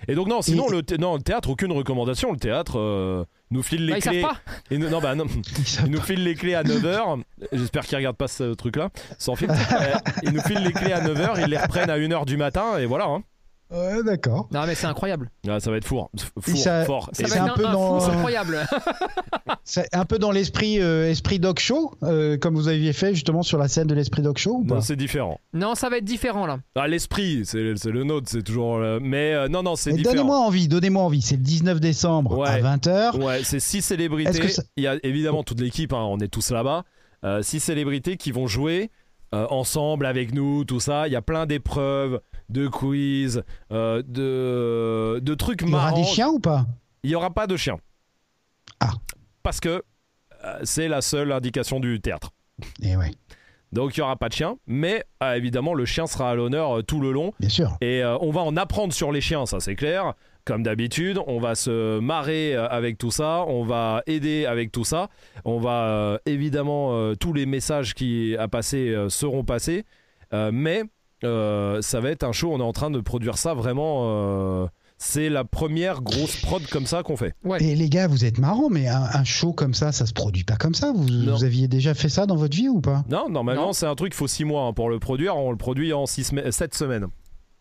et donc non sinon Et- le, non, le théâtre aucune recommandation le théâtre euh, nous file les Bah, clés et nous- non bah non il nous file les clés à 9h j'espère qu'ils regardent pas ce truc là sans filtre Euh, ils nous filent les clés à 9h ils les reprennent à 1h du matin et voilà hein. Ouais, d'accord. Non mais c'est incroyable. Ah, ça va être four, four ça- fort Ça c'est un peu un, dans- fou incroyable. C'est un peu dans l'esprit euh, esprit dog show, euh, comme vous aviez fait justement sur la scène de l'esprit dog show ou pas? non c'est différent non, ça va être différent là. Ah, l'esprit, c'est c'est le nôtre, c'est toujours. euh, mais euh, non, non, c'est différent. Donnez-moi envie, donnez-moi envie. C'est le 19 décembre Ouais. à 20h. Ouais, c'est six célébrités. Ça- Il y a évidemment toute l'équipe, hein, on est tous là-bas. Euh, six célébrités qui vont jouer euh, ensemble avec nous, tout ça. Il y a plein d'épreuves, de quiz, euh, de, de trucs Il y aura marrants. des chiens ou pas? Il n'y aura pas de chiens. Ah. Parce que euh, c'est la seule indication du théâtre. Eh ouais, Donc il n'y aura pas de chien, mais euh, évidemment le chien sera à l'honneur euh, tout le long. bien sûr. Et euh, on va en apprendre sur les chiens, ça c'est clair. Comme d'habitude, on va se marrer euh, avec tout ça, on va aider avec tout ça. On va évidemment tous les messages qui à passer seront passés, mais euh, ça va être un show. On est en train de produire ça vraiment. euh, c'est la première grosse prod comme ça qu'on fait. Ouais. Et les gars, vous êtes marrants, mais un, un show comme ça, ça se produit pas comme ça. Vous, aviez déjà fait ça dans votre vie ou pas? Non, normalement c'est un truc. Il faut six mois hein, pour le produire. On le produit en six semaines, sept semaines.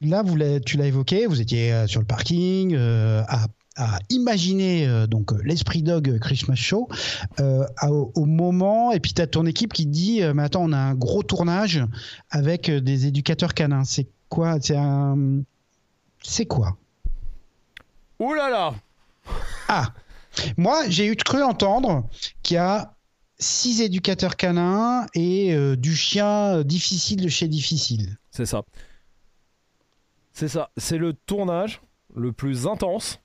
Là, vous l'avez- tu l'as évoqué, vous étiez euh, sur le parking euh, à, à imaginer euh, donc euh, l'esprit dog Christmas Show euh, à- au, moment, et puis tu as ton équipe qui te dit Mais attends, on a un gros tournage avec des éducateurs canins. C'est quoi C'est un. C'est quoi? Ouh là là Ah Moi, j'ai eu cru entendre qu'il y a six éducateurs canins et euh, du chien difficile de chez difficile. C'est ça. C'est ça. C'est le tournage le plus intense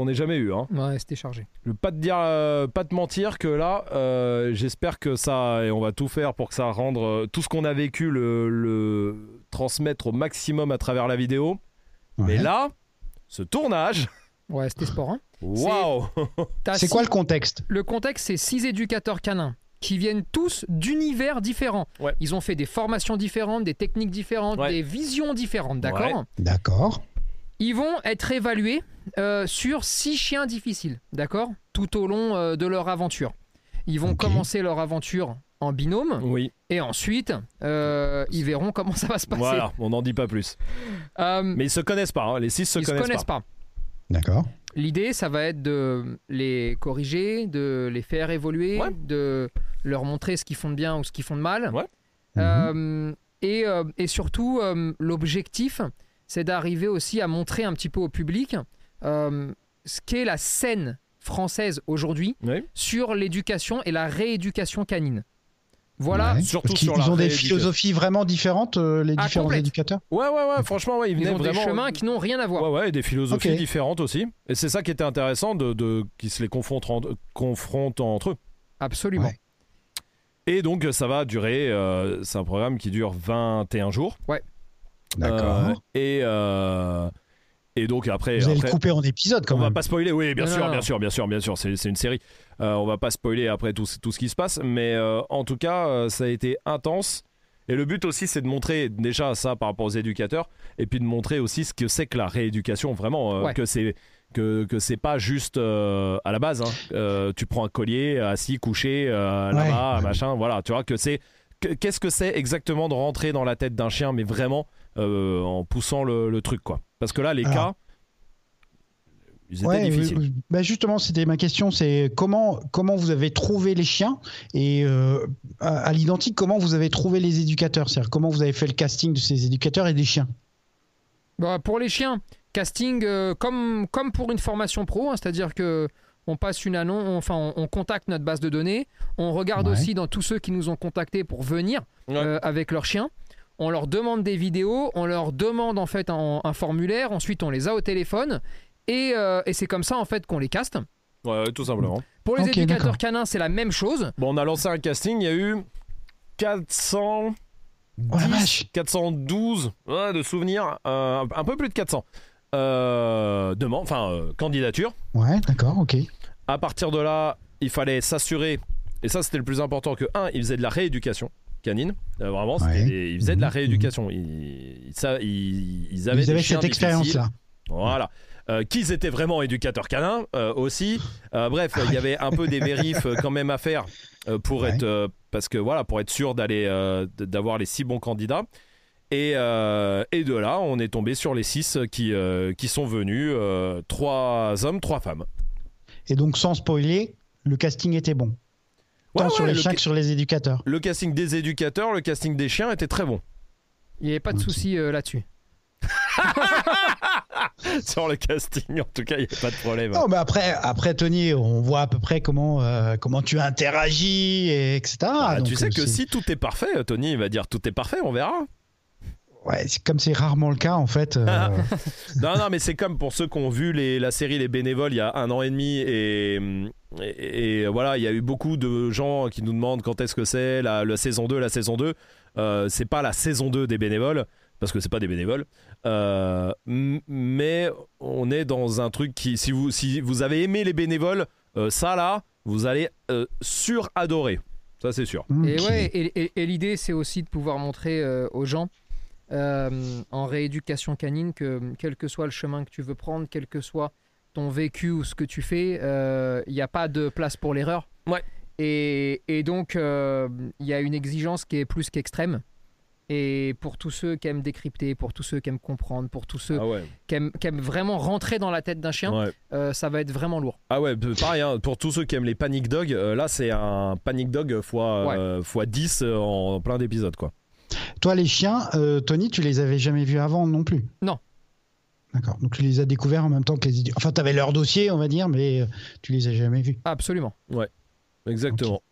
qu'on ait jamais eu. Hein. Ouais, c'était chargé. Je veux pas te dire, euh, pas te mentir que là, euh, j'espère que ça, et on va tout faire pour que ça rende euh, tout ce qu'on a vécu, le, le transmettre au maximum à travers la vidéo. Mais là, ce tournage, Ouais, c'était sport. Hein. waouh C'est six- quoi le contexte? Le contexte, c'est six éducateurs canins qui viennent tous d'univers différents. Ouais. Ils ont fait des formations différentes, des techniques différentes, Ouais. des visions différentes, d'accord? Ouais. D'accord. Ils vont être évalués euh, sur six chiens difficiles, d'accord Tout au long euh, de leur aventure. Ils vont commencer leur aventure en binôme. Oui. Et ensuite, euh, ils verront comment ça va se passer. Voilà, on n'en dit pas plus. Euh, Mais ils se connaissent pas, hein, les six se ils se connaissent, connaissent pas. pas. D'accord. L'idée, ça va être de les corriger, de les faire évoluer, Ouais. de leur montrer ce qu'ils font de bien ou ce qu'ils font de mal. Ouais. Euh, et, euh, et surtout, euh, l'objectif, c'est d'arriver aussi à montrer un petit peu au public euh, ce qu'est la scène française aujourd'hui Oui. sur l'éducation et la rééducation canine. Voilà. Ouais. Surtout Parce qu'ils sur la ils ont des philosophies vraiment différentes, euh, les Ah, différents complète. éducateurs? Ouais, ouais, ouais, franchement, ouais, ils Ils venaient ont vraiment. des chemins qui n'ont rien à voir. Ouais, ouais, et des philosophies différentes aussi. Et c'est ça qui était intéressant, de, de qu'ils se les confrontent, en- confrontent entre eux. Absolument. Ouais. Et donc, ça va durer. euh, c'est un programme qui dure 21 jours. D'accord. Euh, et, euh, et donc, après. Vous allez après le couper en épisodes quand on va même. pas spoiler, oui, bien Non, sûr, non, bien sûr, bien sûr, bien sûr, c'est c'est une série. Euh, on va pas spoiler après tout, tout ce qui se passe, mais euh, en tout cas, euh, ça a été intense. Et le but aussi, c'est de montrer déjà ça par rapport aux éducateurs, et puis de montrer aussi ce que c'est que la rééducation, vraiment, euh, Ouais. que c'est que, que c'est pas juste euh, à la base. hein. Euh, tu prends un collier, assis, couché, euh, là-bas, Ouais. machin, voilà. Tu vois que c'est que- qu'est-ce que c'est exactement de rentrer dans la tête d'un chien, mais vraiment euh, en poussant le, le truc, quoi. Parce que là, les Alors. cas, ils étaient Ouais, difficiles. bah justement, c'était ma question, c'est comment comment vous avez trouvé les chiens et euh, à, à l'identique, comment vous avez trouvé les éducateurs, c'est-à-dire comment vous avez fait le casting de ces éducateurs et des chiens? Bah, pour les chiens, casting euh, comme, comme pour une formation pro, hein, c'est-à-dire que on passe une annonce, on- enfin on, on contacte notre base de données, on regarde Ouais. aussi dans tous ceux qui nous ont contactés pour venir Ouais. euh, avec leurs chiens. On leur demande des vidéos, on leur demande en fait un, un formulaire, ensuite on les a au téléphone et, euh, et c'est comme ça en fait qu'on les caste. Ouais, tout simplement. Pour les éducateurs canins, c'est la même chose. Bon, on a lancé un casting, il y a eu 400. Oh la vache 412 ouais, de souvenirs, euh, un peu plus de 400 euh, demandes, enfin euh, candidatures. Ouais, d'accord, ok. À partir de là, il fallait s'assurer, et ça c'était le plus important, que un, ils faisaient de la rééducation canine, Euh, vraiment, c'était Ouais. des- ils faisaient de la Mhm, rééducation, ils, ils, ça- ils- ils avaient cette expérience-là. Voilà. Euh, qu'ils étaient vraiment éducateurs canins euh, aussi. Euh, bref, il y avait un peu des vérifs quand même à faire pour Ouais. être parce que voilà pour être sûr d'aller d'avoir les six bons candidats. Et, et de là, on est tombé sur les six qui, qui sont venus, trois hommes, trois femmes. Et donc, sans spoiler, le casting était bon. Ouais, Tant sur ouais, les le, chiens que sur les éducateurs. le casting des éducateurs, le casting des chiens était très bon. Il n'y avait pas de souci euh, là-dessus. sur le casting, en tout cas, il n'y a pas de problème. Non, mais après, après, Tony, on voit à peu près comment, euh, comment tu interagis, et etc. Ah, Donc, tu sais euh, que c'est- si tout est parfait, Tony il va dire tout est parfait, on verra. Ouais, c'est- comme c'est rarement le cas, en fait. euh, Non, non, mais c'est comme pour ceux qui ont vu les- la série Les Bénévoles il y a un an et demi et, et, et voilà, il y a eu beaucoup de gens qui nous demandent quand est-ce que c'est la, la saison 2, la saison 2. Euh, c'est pas la saison 2 des bénévoles parce que c'est pas des bénévoles. Euh, mais on est dans un truc qui, si vous, si vous avez aimé les bénévoles, euh, ça là, vous allez euh, sur-adorer. Ça, c'est sûr. Et ok. ouais, et, et- et l'idée c'est aussi de pouvoir montrer euh, aux gens euh, en rééducation canine que quel que soit le chemin que tu veux prendre, quel que soit ton vécu ou ce que tu fais, euh, il n'y a pas de place pour l'erreur. Ouais. Et, et donc euh, il y a une exigence qui est plus qu'extrême. Et pour tous ceux qui aiment décrypter, pour tous ceux qui aiment comprendre, pour tous ceux Ah ouais. qui, aiment, qui aiment vraiment rentrer dans la tête d'un chien, Ouais. euh, ça va être vraiment lourd. Ah ouais, pareil, hein, pour tous ceux qui aiment les Panic Dog, euh, là c'est un Panic Dog fois, euh, fois 10 euh, en plein d'épisodes quoi. Toi, les chiens, euh, Tony, tu les avais jamais vus avant non plus? Non. D'accord. Donc, tu les as découverts en même temps que les édu- Enfin, tu avais leur dossier, on va dire, mais euh, tu les as jamais vus. Absolument. Exactement.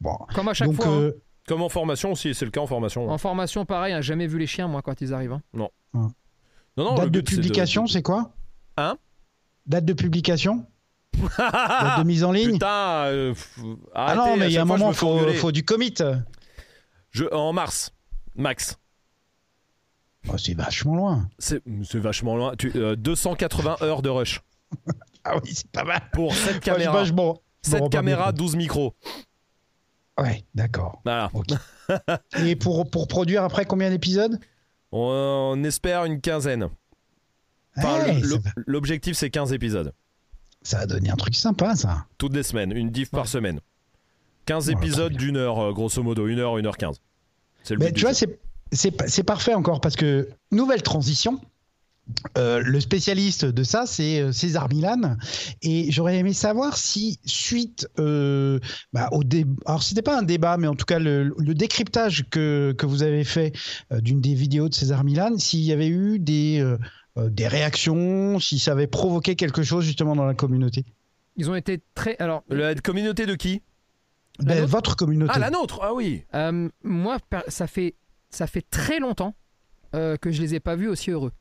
Bon. Comme à chaque Donc, fois. hein. euh, Comme en formation aussi, c'est le cas en formation. En formation, pareil, hein, jamais vu les chiens, moi, quand ils arrivent. hein. Non, non, date le de c'est publication, c'est quoi? Hein? Date de publication? Date de mise en ligne? Putain, euh, Ah non, mais il y a un moment, me fais faut, faut du commit. Je, en mars, max. Oh, c'est vachement loin. C'est vachement loin. Tu, euh, 280 heures de rush Ah oui, c'est pas mal. pour 7 Moi, caméras. je- bon, je me 7 rends pas bien caméras, compte. 12 micros. Ouais, d'accord. Voilà. Et pour, pour produire après combien d'épisodes? On, on espère une quinzaine. Enfin, va, L'objectif, c'est 15 épisodes. ça va donner un truc sympa, ça. Toutes les semaines, une diff par semaine. 15 épisodes d'une heure, euh, grosso modo, une heure, une heure quinze. C'est le Mais tu vois, c'est parfait encore parce que nouvelle transition. Euh, le spécialiste de ça, c'est euh, César Milan. Et j'aurais aimé savoir si, suite euh, bah, au débat, alors c'était pas un débat, mais en tout cas le, décryptage que, que, vous avez fait d'une des vidéos de César Milan, s'il y avait eu des, des réactions, si ça avait provoqué quelque chose justement dans la communauté. Ils ont été très. Alors. La communauté de qui? Ben, Votre communauté. Ah, la nôtre Ah oui Moi, ça fait, ça fait très longtemps que je les ai pas vus aussi heureux.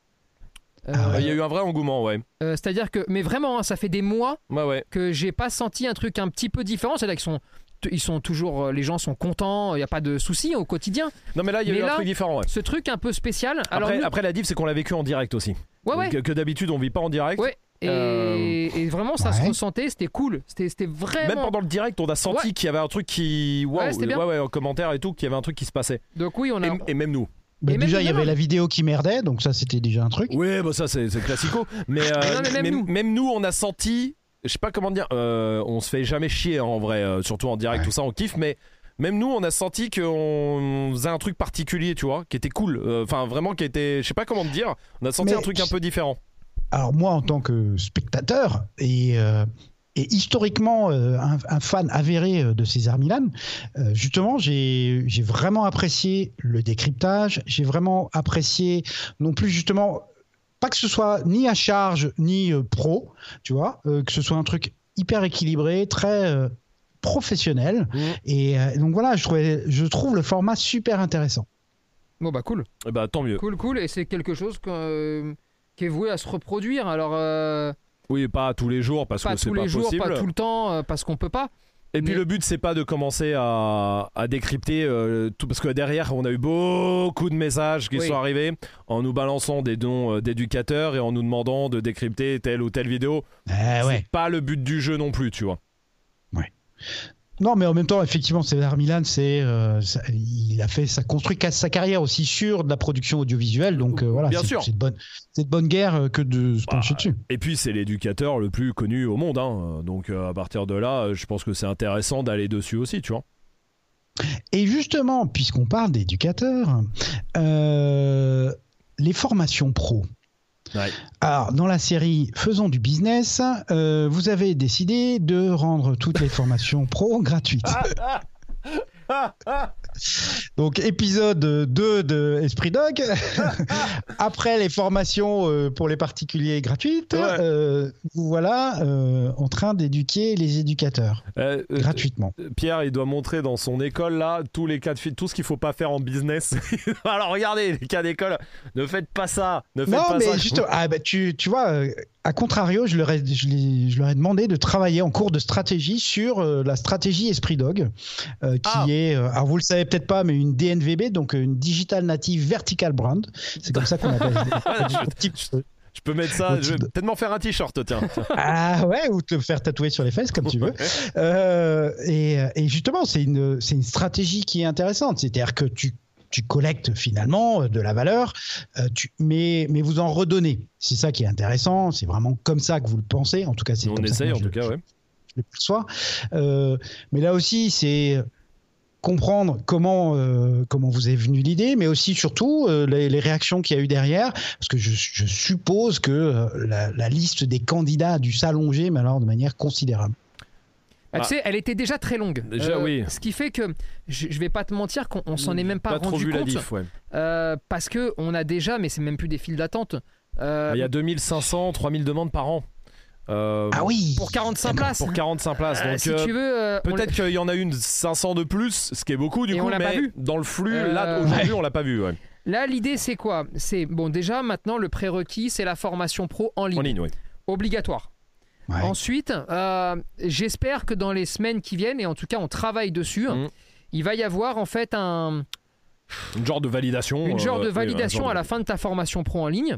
Ah il y a eu un vrai engouement, ouais. Euh, c'est-à-dire que, mais vraiment, hein, ça fait des mois ouais, que j'ai pas senti un truc un petit peu différent. C'est-à-dire qu'ils sont, ils sont toujours, euh, les gens sont contents, il n'y a pas de soucis au quotidien. Non, mais là, il y a eu un truc différent, ouais. Ce truc un peu spécial. Alors après, la diff, c'est qu'on l'a vécu en direct aussi. Ouais, ouais. Que, d'habitude, on vit pas en direct. Ouais. Et, euh, vraiment, ça se ressentait, c'était cool. C'était vraiment. Même pendant le direct, on a senti qu'il y avait un truc qui. ouais, ouais, ouais, en commentaire et tout, qu'il y avait un truc qui se passait. Donc, oui, on a. et même nous. Bah, déjà, il y avait la vidéo qui merdait, donc ça, c'était déjà un truc. Oui, bah ça, c'est classico. Mais, euh, même, nous. on a senti, je sais pas comment dire, euh, on se fait jamais chier en vrai, euh, surtout en direct, tout ça, on kiffe, mais même nous, on a senti qu'on faisait un truc particulier, tu vois, qui était cool. Enfin, vraiment, qui était, je sais pas comment te dire, on a senti un truc un peu différent. Alors, moi, en tant que spectateur, et et historiquement euh, un, fan avéré euh, de César Milan, euh, justement, j'ai vraiment apprécié le décryptage, j'ai vraiment apprécié non plus justement pas que ce soit ni à charge ni pro, tu vois, que ce soit un truc hyper équilibré, très professionnel. Mmh. Et donc voilà, je, trouvais, je trouve le format super intéressant. Bon bah cool. Et eh bah tant mieux. Cool, cool. Et c'est quelque chose qui est voué à se reproduire. Alors oui, pas tous les jours parce que c'est pas tous les jours, Pas tout le temps euh, parce qu'on peut pas. Et puis le but c'est pas de commencer à, décrypter euh, tout parce que derrière on a eu beaucoup de messages qui sont arrivés en nous balançant des dons euh, d'éducateurs et en nous demandant de décrypter telle ou telle vidéo. Eh c'est pas le but du jeu non plus, tu vois. Ouais. Non, mais en même temps, effectivement, César Milan, c'est, euh, il a fait, ça construit sa carrière aussi sur de la production audiovisuelle, donc euh, voilà, c'est, c'est de bonne, c'est de bonne guerre euh, que de se bah, pencher dessus. Et puis c'est l'éducateur le plus connu au monde, hein, donc à partir de là, je pense que c'est intéressant d'aller dessus aussi, tu vois. Et justement, puisqu'on parle d'éducateurs, les formations pro. Alors, dans la série Faisons du business, euh, vous avez décidé de rendre toutes les formations pro gratuites. Donc épisode 2 de Esprit Dog. Après les formations euh, pour les particuliers gratuites, euh, voilà euh, en train d'éduquer les éducateurs gratuitement. Pierre, il doit montrer dans son école là tous les cas de tout ce qu'il faut pas faire en business. Alors regardez les cas d'école, ne faites pas ça, ne faites non, pas mais Juste, ah, bah, tu, tu vois, a contrario, je leur, ai, je, leur ai demandé de travailler en cours de stratégie sur la stratégie Esprit Dog, qui ah. est, alors vous le savez peut-être pas, mais une DNVB, donc une Digital Native Vertical Brand. C'est comme ça qu'on appelle. Je peux mettre ça, je vais peut-être m'en faire un t-shirt, tiens. ah ouais, ou te faire tatouer sur les fesses, comme tu veux. Euh, et, et, justement, c'est une, une stratégie qui est intéressante. C'est-à-dire que tu, tu collectes finalement de la valeur, euh, tu, mais, mais vous en redonnez. C'est ça qui est intéressant. C'est vraiment comme ça que vous le pensez. En tout cas, c'est On essaye, en tout cas, ouais. Je le perçois. Euh, mais là aussi, c'est comprendre comment euh, comment vous est venue l'idée, mais aussi surtout euh, les, réactions qu'il y a eu derrière, parce que je, suppose que euh, la, liste des candidats a dû s'allonger, mais alors de manière considérable. Bah, tu ah. sais, elle était déjà très longue. Déjà, oui. Ce qui fait que je, je vais pas te mentir qu'on s'en est même pas, rendu compte. parce que on a déjà, mais c'est même plus des files d'attente. Il y a 2500, 3000 demandes par an. Euh, ah oui Pour 45 places Pour 45 places. Euh, donc, si tu veux. Euh, peut-être qu'il y en a une 500 de plus, ce qui est beaucoup du coup, mais dans le flux, là, aujourd'hui, on l'a pas vu. Là, l'idée, c'est quoi? C'est bon, déjà, maintenant, le prérequis, c'est la formation pro en ligne. En ligne, oui. Obligatoire. Ensuite, j'espère que dans les semaines qui viennent, et en tout cas, on travaille dessus, mm. il va y avoir en fait un. Une genre de validation. Une genre de validation à la fin de ta formation pro en ligne.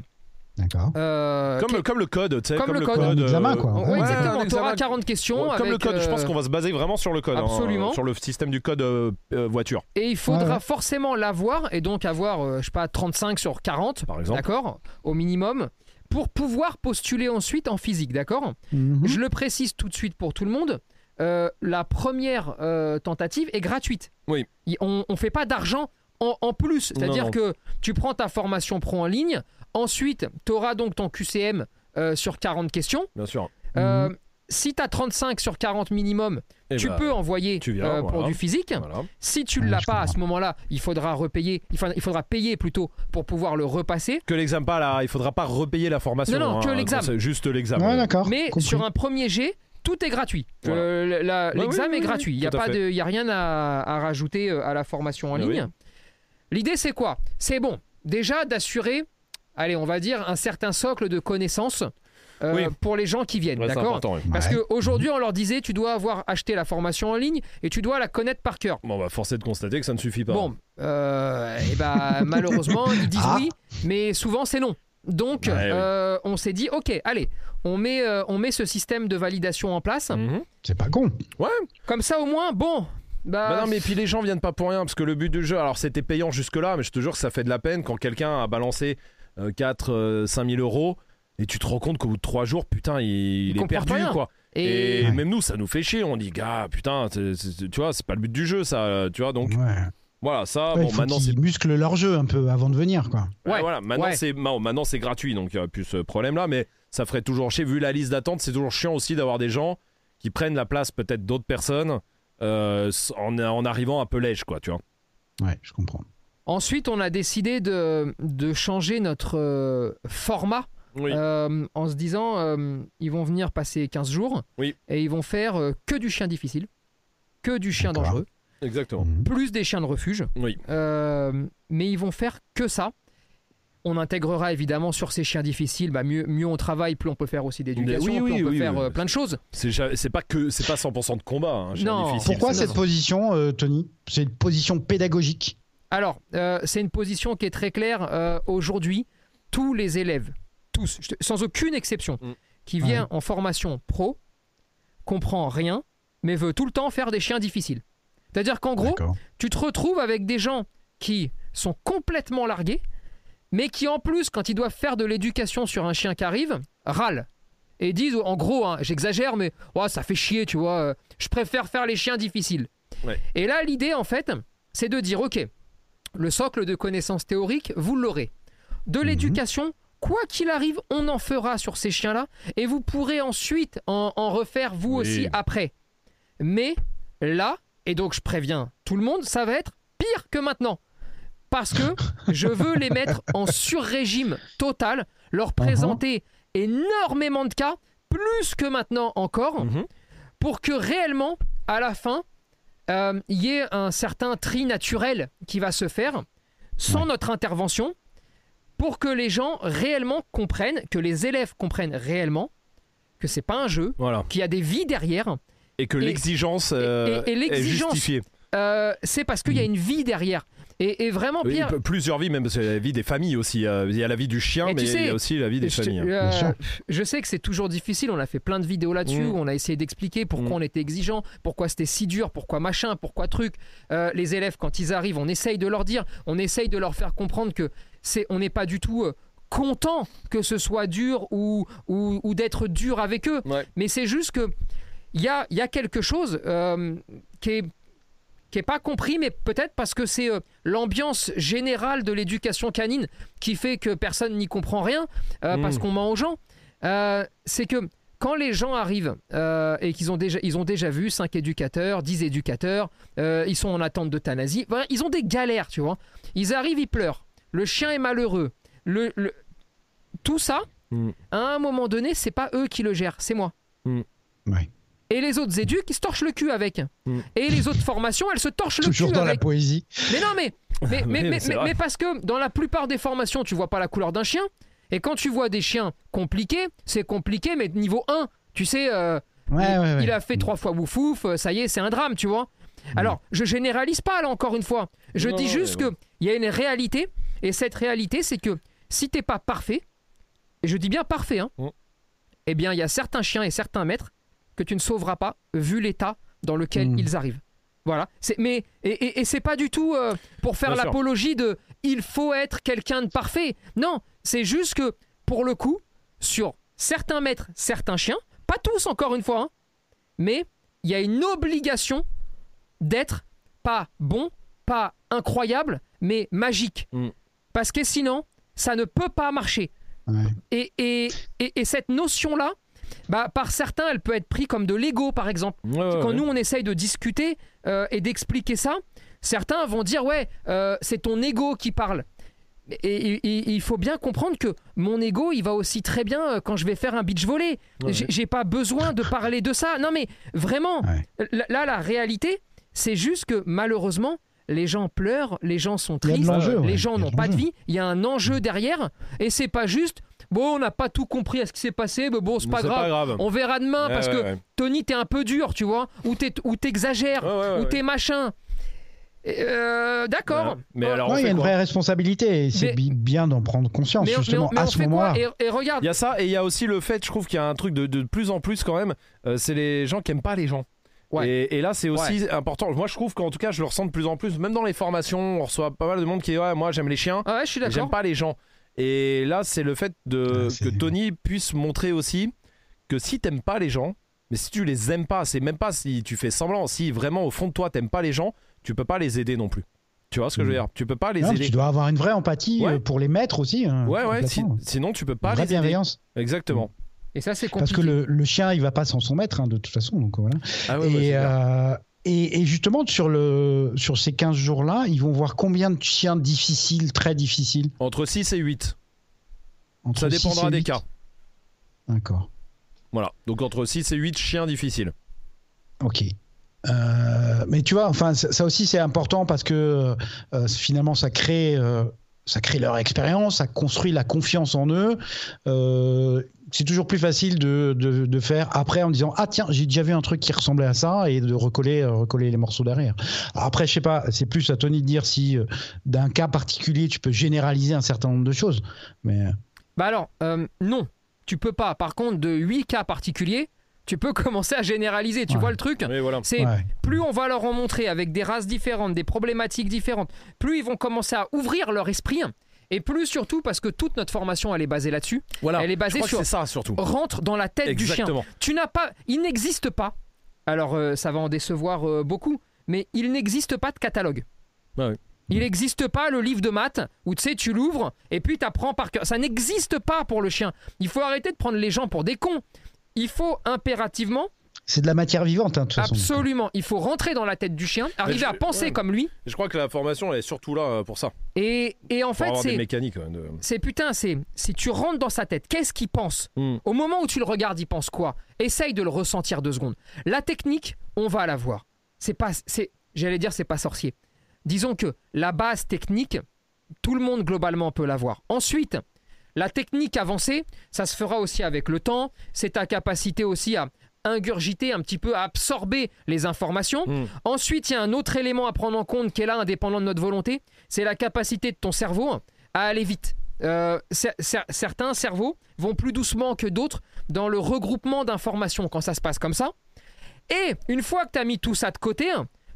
D'accord. Euh, comme, le, comme le code, tu sais, comme, le code. Un examen, quoi. Ouais, exactement. Tu auras 40 questions. comme le code, je pense euh, qu'on va se baser vraiment sur le code. Hein, Absolument. sur le système du code euh, voiture. Et il faudra forcément l'avoir, et donc avoir, je sais pas, 35 sur 40, par exemple. D'accord Au minimum. Pour pouvoir postuler ensuite en physique, d'accord mhm. Je le précise tout de suite pour tout le monde. euh, la première euh, tentative est gratuite. Oui. Il- On ne fait pas d'argent en, en plus. C'est-à-dire que tu prends ta formation pro en ligne, ensuite tu auras donc ton QCM euh, sur 40 questions. Bien sûr. Euh, Si tu as 35 sur 40 minimum, Eh tu bah, peux envoyer tu viens, euh, pour voilà. du physique. Voilà. Si tu ne l'as pas à ce moment-là, il faudra repayer, il faudra, il faudra payer plutôt pour pouvoir le repasser. Que l'examen pas là, il faudra pas repayer la formation. Non, non, que hein, l'examen. c'est Juste l'examen. Ouais, d'accord. Mais compris. sur un premier jet, tout est gratuit. Voilà. Euh, L'examen oui, oui, est gratuit. Il n'y a, pas de- y a rien à, à rajouter euh, à la formation en ligne. oui. L'idée, c'est quoi? C'est bon, déjà d'assurer, allez, on va dire, un certain socle de connaissances euh, Oui. pour les gens qui viennent. Ouais, D'accord ouais. Parce Ouais. qu'aujourd'hui, on leur disait, tu dois avoir acheté la formation en ligne et tu dois la connaître par cœur. Bon, bah, force est de constater que ça ne suffit pas. Bon, euh, et bah, malheureusement, ils disent Ah. oui, mais souvent c'est non. Donc, Ouais, oui. euh, on s'est dit, ok, allez, on met, euh, on met ce système de validation en place. Mhm. C'est pas con. Comme ça, au moins, bon. Bah, Bah non, mais puis les gens viennent pas pour rien parce que le but du jeu, alors c'était payant jusque-là, mais je te jure que ça fait de la peine quand quelqu'un a balancé 4 5 000 euros et tu te rends compte qu'au bout de 3 jours, putain, il, il est perdu rien. quoi. Et, Et, Ouais. même nous, ça nous fait chier. On dit, gars, putain, c'est- c'est- tu vois, c'est pas le but du jeu, ça, tu vois. Donc Ouais. voilà, ça, Ouais, bon, il faut maintenant c'est. qu'ils musclent leur jeu un peu avant de venir, quoi. Ouais, voilà, maintenant ouais. c'est maintenant c'est gratuit, donc il n'y a plus ce problème-là, mais ça ferait toujours chier. Vu la liste d'attente, c'est toujours chiant aussi d'avoir des gens qui prennent la place peut-être d'autres personnes euh, en, en arrivant un peu lèche, quoi, tu vois. Ouais, je comprends. ensuite, on a décidé de, de changer notre euh, format Oui. euh, en se disant, euh, ils vont venir passer 15 jours Oui. et ils vont faire euh, que du chien difficile, que du chien dangereux, Exactement. Mhm. plus des chiens de refuge. Oui. Euh, mais ils vont faire que ça. On intégrera évidemment sur ces chiens difficiles, bah mieux, mieux on travaille, plus on peut faire aussi d'éducation, Oui, plus oui, on peut oui, faire oui. plein de choses. C'est pas que c'est pas 100% de combat. Hein, Non. difficile, Pourquoi cette position, euh, Tony? C'est une position pédagogique? Alors, euh, c'est une position qui est très claire. euh, Aujourd'hui, tous les élèves, tous, sans aucune exception, Mm. qui vient en formation pro, comprend rien, mais veut tout le temps faire des chiens difficiles. C'est-à-dire qu'en gros, tu te retrouves avec des gens qui sont complètement largués, mais qui en plus, quand ils doivent faire de l'éducation sur un chien qui arrive, râlent. Et disent, en gros, hein, j'exagère, mais oh, ça fait chier, tu vois, euh, je préfère faire les chiens difficiles. Ouais. Et là, l'idée, en fait, c'est de dire, ok, le socle de connaissances théoriques, vous l'aurez. De l'éducation, quoi qu'il arrive, on en fera sur ces chiens-là, et vous pourrez ensuite en, en refaire vous Oui. aussi après. Mais là, et donc je préviens tout le monde, ça va être pire que maintenant. Parce que je veux les mettre en sur-régime total, leur présenter énormément de cas, plus que maintenant encore, Mhm. pour que réellement, à la fin, euh, il y ait un certain tri naturel qui va se faire, sans Ouais. notre intervention, pour que les gens réellement comprennent, que les élèves comprennent réellement que c'est pas un jeu, Voilà. qu'il y a des vies derrière, Et que l'exigence euh, est justifiée. euh, c'est parce qu'il y a une vie derrière. Et, et vraiment, Oui, Pierre, plusieurs vies, même parce qu'il y a la vie des familles aussi. euh, Il y a la vie du chien, Et tu mais sais, il y a aussi la vie des je, familles. hein. euh, je sais que c'est toujours difficile. On a fait plein de vidéos là-dessus Mm. où on a essayé d'expliquer pourquoi Mm. on était exigeant, pourquoi c'était si dur, pourquoi machin, pourquoi truc. Euh, les élèves, quand ils arrivent, on essaye de leur dire, on essaye de leur faire comprendre que c'est, on n'est pas du tout euh, content que ce soit dur ou, ou, ou d'être dur avec eux. Ouais. Mais c'est juste que il y a, il y a quelque chose euh, qui est qui est pas compris, mais peut-être parce que c'est euh, l'ambiance générale de l'éducation canine qui fait que personne n'y comprend rien, euh, Mm. parce qu'on ment aux gens. C'est que quand les gens arrivent euh, et qu'ils ont déjà, ils ont déjà vu 5 éducateurs, 10 éducateurs, euh, ils sont en attente d'euthanasie, voilà, ils ont des galères, tu vois. Ils arrivent, ils pleurent. Le chien est malheureux. Le, le- Tout ça, Mm. à un moment donné, c'est pas eux qui le gèrent, c'est moi. Ouais. Et les autres éduques, ils se torchent le cul avec. Mm. Et les autres formations, elles se torchent le Toujours cul dans la avec. poésie. Mais non, mais, mais, mais, parce que dans la plupart des formations, tu vois pas la couleur d'un chien. Et quand tu vois des chiens compliqués, c'est compliqué, mais de niveau 1. Tu sais, euh, Ouais, il, ouais, ouais. il a fait trois fois bouffouf, euh, ça y est, c'est un drame, tu vois. Alors, je généralise pas, là, encore une fois. Je Non, dis juste mais que il y a une réalité. Et cette réalité, c'est que si t'es pas parfait, et je dis bien parfait, hein, Mm. eh bien, il y a certains chiens et certains maîtres que tu ne sauveras pas, vu l'état dans lequel Mm. ils arrivent. Voilà. Mais, et, et, et c'est pas du tout euh, pour faire l'apologie de il faut être quelqu'un de parfait. Non, c'est juste que, pour le coup, sur certains maîtres, certains chiens, pas tous encore une fois, hein, mais il y a une obligation d'être pas bon, pas incroyable, mais magique. Mm. Parce que sinon, ça ne peut pas marcher. Ouais. Et, et, et, et cette notion-là, bah, par certains, elle peut être prise comme de l'ego, par exemple. Ouais, ouais, Quand ouais. nous, on essaye de discuter euh, et d'expliquer ça, certains vont dire Ouais, euh, c'est ton ego qui parle. Et, il faut bien comprendre que mon ego, il va aussi très bien euh, quand je vais faire un beach volley. Ouais. J'ai pas besoin de parler de ça. Non, mais vraiment, là, la réalité, c'est juste que malheureusement, les gens pleurent, les gens sont tristes, ouais. les gens n'ont pas de vie. Il y a un enjeu derrière, et c'est pas juste. Bon, on n'a pas tout compris à ce qui s'est passé, mais bon, c'est Mais pas grave. grave. On verra demain Ouais, parce ouais, que ouais. Tony, t'es un peu dur, tu vois, ou t'exagères, Ouais, ouais, ou ouais. t'es machin. Euh, D'accord. Ouais. Mais alors, il y a une vraie responsabilité et c'est Mais- bi- bien d'en prendre conscience mais, mais justement on, mais à on ce fait moment-là. quoi et, et regarde, Il y a ça et il y a aussi le fait, je trouve qu'il y a un truc de, de plus en plus quand même, euh, c'est les gens qui aiment pas les gens. Ouais. Et, et là, c'est aussi important. Moi, je trouve qu'en tout cas, je le ressens de plus en plus. Même dans les formations, on reçoit pas mal de monde qui est ouais, moi, j'aime les chiens, Ah ouais, je suis mais j'aime d'accord. pas les gens. Et là, c'est le fait de Ah, que Tony puisse montrer aussi que si t'aimes pas les gens, mais si tu les aimes pas, c'est même pas si tu fais semblant. Si vraiment au fond de toi t'aimes pas les gens, tu peux pas les aider non plus. Tu vois ce que je veux Mm. dire? Tu peux pas les Non, aider. tu dois avoir une vraie empathie Ouais. euh, pour les maîtres aussi. hein, Ouais, ouais. si- sinon, tu peux Une pas vraie les aider. bienveillance. Exactement. Et ça, c'est Parce que le, le chien, il va pas sans son maître, hein, de toute façon. Donc voilà. Ah ouais, et, euh, et, et justement, sur, le, sur ces 15 jours-là, ils vont voir combien de chiens difficiles, très difficiles? Entre 6 et 8. Entre Ça six dépendra des cas. D'accord. Voilà. Donc entre 6 et 8 chiens difficiles. Ok. Euh, mais tu vois, enfin, ça, ça aussi c'est important parce que euh, finalement ça crée, euh, ça crée leur expérience, ça construit la confiance en eux. Euh, c'est toujours plus facile de, de, faire après en disant ah tiens j'ai déjà vu un truc qui ressemblait à ça et de recoller euh, recoller les morceaux derrière. Après je sais pas, c'est plus à Tony de dire si euh, d'un cas particulier tu peux généraliser un certain nombre de choses. Mais Bah alors, non, tu peux pas. Par contre, de 8 cas particuliers, tu peux commencer à généraliser. Tu Ouais. vois le truc Oui, voilà. C'est ouais. plus on va leur en montrer avec des races différentes, des problématiques différentes, plus ils vont commencer à ouvrir leur esprit. Et plus surtout parce que toute notre formation, elle est basée là-dessus. Voilà. Elle est basée sur c'est ça surtout. rentre dans la tête du chien. Tu n'as pas, il n'existe pas. Alors euh, ça va en décevoir euh, beaucoup, mais il n'existe pas de catalogue. Ah oui. Il n'existe pas le livre de maths où tu sais tu l'ouvres et puis tu apprends par cœur. Ça n'existe pas pour le chien. Il faut arrêter de prendre les gens pour des cons. Il faut impérativement, c'est de la matière vivante hein, de toute façon. absolument, il faut rentrer dans la tête du chien, arriver je- à penser ouais. comme lui. Je crois que la formation elle est surtout là euh, pour ça. Et, et en Pour fait, c'est mécaniques. euh, de- c'est putain, c'est si tu rentres dans sa tête, qu'est-ce qu'il pense Hmm. Au moment où tu le regardes, il pense quoi? Essaye de le ressentir deux secondes. La technique, on va la voir. C'est pas, c'est, j'allais dire, c'est pas sorcier. Disons que la base technique, tout le monde globalement peut l'avoir. Ensuite, la technique avancée, ça se fera aussi avec le temps. C'est ta capacité aussi à ingurgiter un petit peu, à absorber les informations. Hmm. Ensuite, il y a un autre élément à prendre en compte qui est là, indépendant de notre volonté, c'est la capacité de ton cerveau à aller vite. Euh, cer- cer- certains cerveaux vont plus doucement que d'autres dans le regroupement d'informations quand ça se passe comme ça. Et une fois que tu as mis tout ça de côté,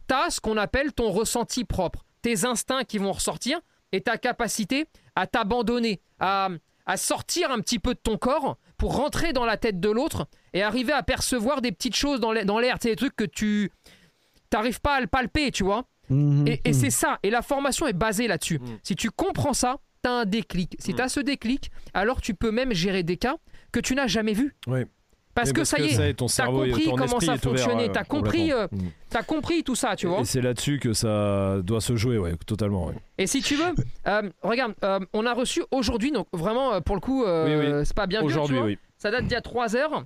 tu as ce qu'on appelle ton ressenti propre, tes instincts qui vont ressortir et ta capacité à t'abandonner, à, à sortir un petit peu de ton corps pour rentrer dans la tête de l'autre et arriver à percevoir des petites choses dans l'air, des trucs que tu t'arrives pas à le palper, tu vois. Mhm, Et, et mhm. c'est ça, et la formation est basée là-dessus. Mm. Si tu comprends ça, tu as un déclic. Si tu as ce déclic, alors tu peux même gérer des cas que tu n'as jamais vus. Ouais. Parce que ça y est, ton cerveau et compris ton comment ça fonctionnait, ouais, t'as compris, complètement. Mm. tu as compris tout ça, tu vois. Et c'est là-dessus que ça doit se jouer, ouais, totalement. ouais. Et si tu veux, euh, regarde, euh, on a reçu aujourd'hui, donc vraiment euh, pour le coup, euh, Oui, c'est pas bien Aujourd'hui, oui. Ça date d'il y a 3 heures.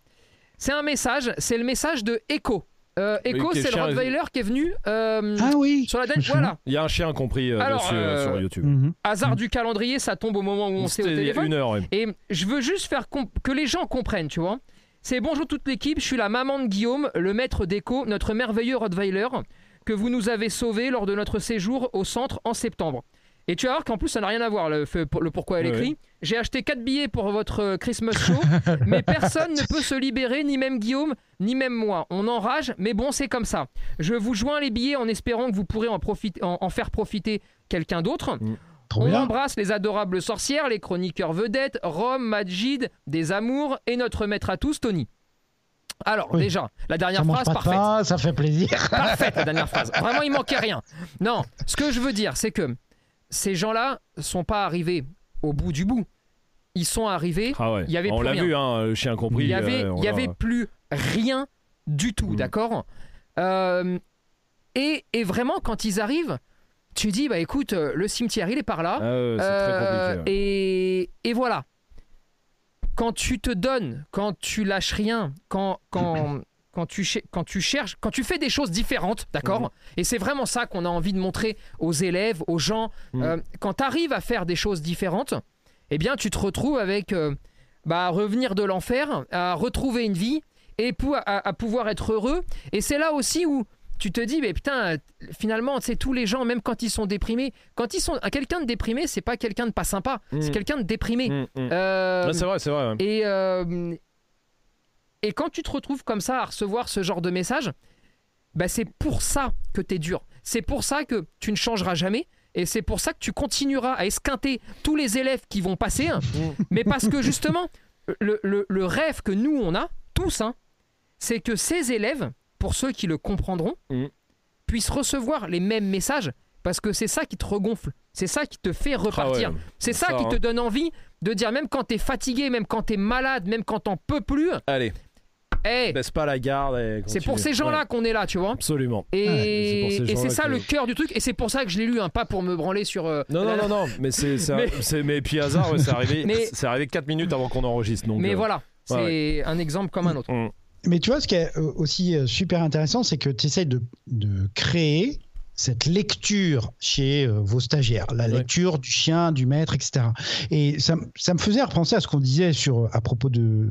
C'est un message, c'est le message de Echo. Euh, Echo, c'est le Rottweiler qui est venu euh, Ah oui. sur la date. Voilà. Il y a un chien compris euh, Alors, dessus euh, euh, sur YouTube. Mhm. Hasard Mm. du calendrier, ça tombe au moment où on s'est au C'était il y a téléphone. une heure, ouais. Et je veux juste faire que les gens comprennent, tu vois. C'est bonjour toute l'équipe, je suis la maman de Guillaume, le maître d'écho, notre merveilleux Rottweiler que vous nous avez sauvé lors de notre séjour au centre en septembre. Et tu vas voir qu'en plus ça n'a rien à voir le, le pourquoi elle Ouais. écrit. J'ai acheté 4 billets pour votre euh, Christmas show, mais personne ne peut se libérer, ni même Guillaume, ni même moi. On enrage, mais bon c'est comme ça. Je vous joins les billets en espérant que vous pourrez en, profiter, en, en faire profiter quelqu'un d'autre. Trop On bien. embrasse les adorables sorcières, les chroniqueurs vedettes, Rome, Majid, des amours et notre maître à tous, Tony. Alors, Oui. déjà, la dernière Ça phrase, pas parfaite. ça fait plaisir. Parfaite, la dernière phrase. Vraiment, il manquait rien. Non, ce que je veux dire, c'est que ces gens-là sont pas arrivés au bout du bout. Ils sont arrivés. Ah ouais. Il y avait On plus l'a rien. vu, hein, le chien compris. Il y avait, euh, il y voilà. avait plus rien du tout, Mm. d'accord? Euh, et, et vraiment, quand ils arrivent, tu dis, bah écoute, euh, le cimetière, il est par là. Ah Euh, très et, et voilà. Quand tu te donnes, quand tu lâches rien, quand, quand, quand, tu, quand tu cherches, quand tu fais des choses différentes, d'accord? Mhm. Et c'est vraiment ça qu'on a envie de montrer aux élèves, aux gens. Mhm. Euh, quand tu arrives à faire des choses différentes, eh bien, tu te retrouves avec euh, bah, revenir de l'enfer, à retrouver une vie et à, à pouvoir être heureux. Et c'est là aussi où tu te dis, mais putain, finalement, c'est tous les gens, même quand ils sont déprimés, quand ils sont. Quelqu'un de déprimé, c'est pas quelqu'un de pas sympa, c'est Mm. quelqu'un de déprimé. Mm, mm. Euh, c'est vrai, c'est vrai. ouais. et, euh, et quand tu te retrouves comme ça à recevoir ce genre de message, bah c'est pour ça que tu es dur. C'est pour ça que tu ne changeras jamais. Et c'est pour ça que tu continueras à esquinter tous les élèves qui vont passer. hein. Mais parce que justement, le, le- le rêve que nous, on a, tous, hein, c'est que ces élèves, pour ceux qui le comprendront, Mhm. puissent recevoir les mêmes messages. Parce que c'est ça qui te regonfle. C'est ça qui te fait repartir. Ah ouais. C'est ça, Ça, qui te hein. donne envie de dire, même quand t'es fatigué, même quand t'es malade, même quand t'en peux plus, Allez, hey, baisse pas la garde. c'est pour ces gens-là Ouais, qu'on est là, tu vois. Absolument. Et, Ouais, c'est ces ça que- le cœur du truc. Et c'est pour ça que je l'ai lu, hein, pas pour me branler sur. euh, Non, la- non, non, non, mais c'est c'est- Mais- c'est- mais puis hasard, ouais, c'est arrivé, Mais- c'est arrivé 4 minutes avant qu'on enregistre. Donc, Mais euh, voilà, c'est ouais, un exemple comme un autre. mm. Mais tu vois, ce qui est euh, aussi euh, super intéressant, c'est que tu essaies de, de créer cette lecture chez euh, vos stagiaires, la Ouais. lecture du chien, du maître, etc. Et ça, ça me faisait repenser à ce qu'on disait sur, à propos de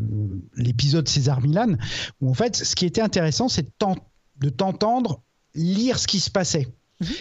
l'épisode César Milan, où en fait, ce qui était intéressant, c'est de t'entendre lire ce qui se passait.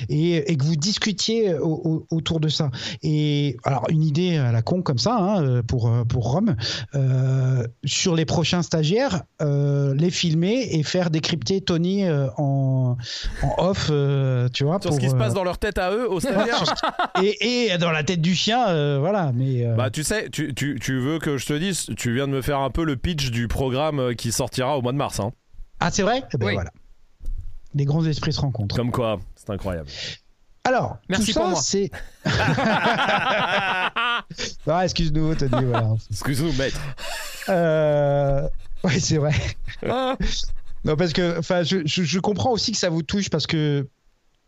Et, et que vous discutiez au- au- autour de ça. Et alors, une idée à la con comme ça, hein, euh, pour, euh, pour Rome, euh, sur les prochains stagiaires, euh, les filmer et faire décrypter Tony euh, en, en off, euh, tu vois. Sur ce pour, qui se passe dans leur tête à eux, aux stagiaires. et, et dans la tête du chien, euh, voilà. Mais euh, Bah tu sais, tu, tu, tu veux que je te dise, tu viens de me faire un peu le pitch du programme qui sortira au mois de mars. Hein. ah, c'est vrai? Eh ben Oui. voilà. Les grands esprits se rencontrent. Comme quoi, c'est incroyable. Alors, Merci tout ça, c'est. ah, excuse-nous, Tony. Voilà. Excuse-nous, maître. Euh... Ouais, c'est vrai. Non, parce que enfin, je, je, je comprends aussi que ça vous touche parce que,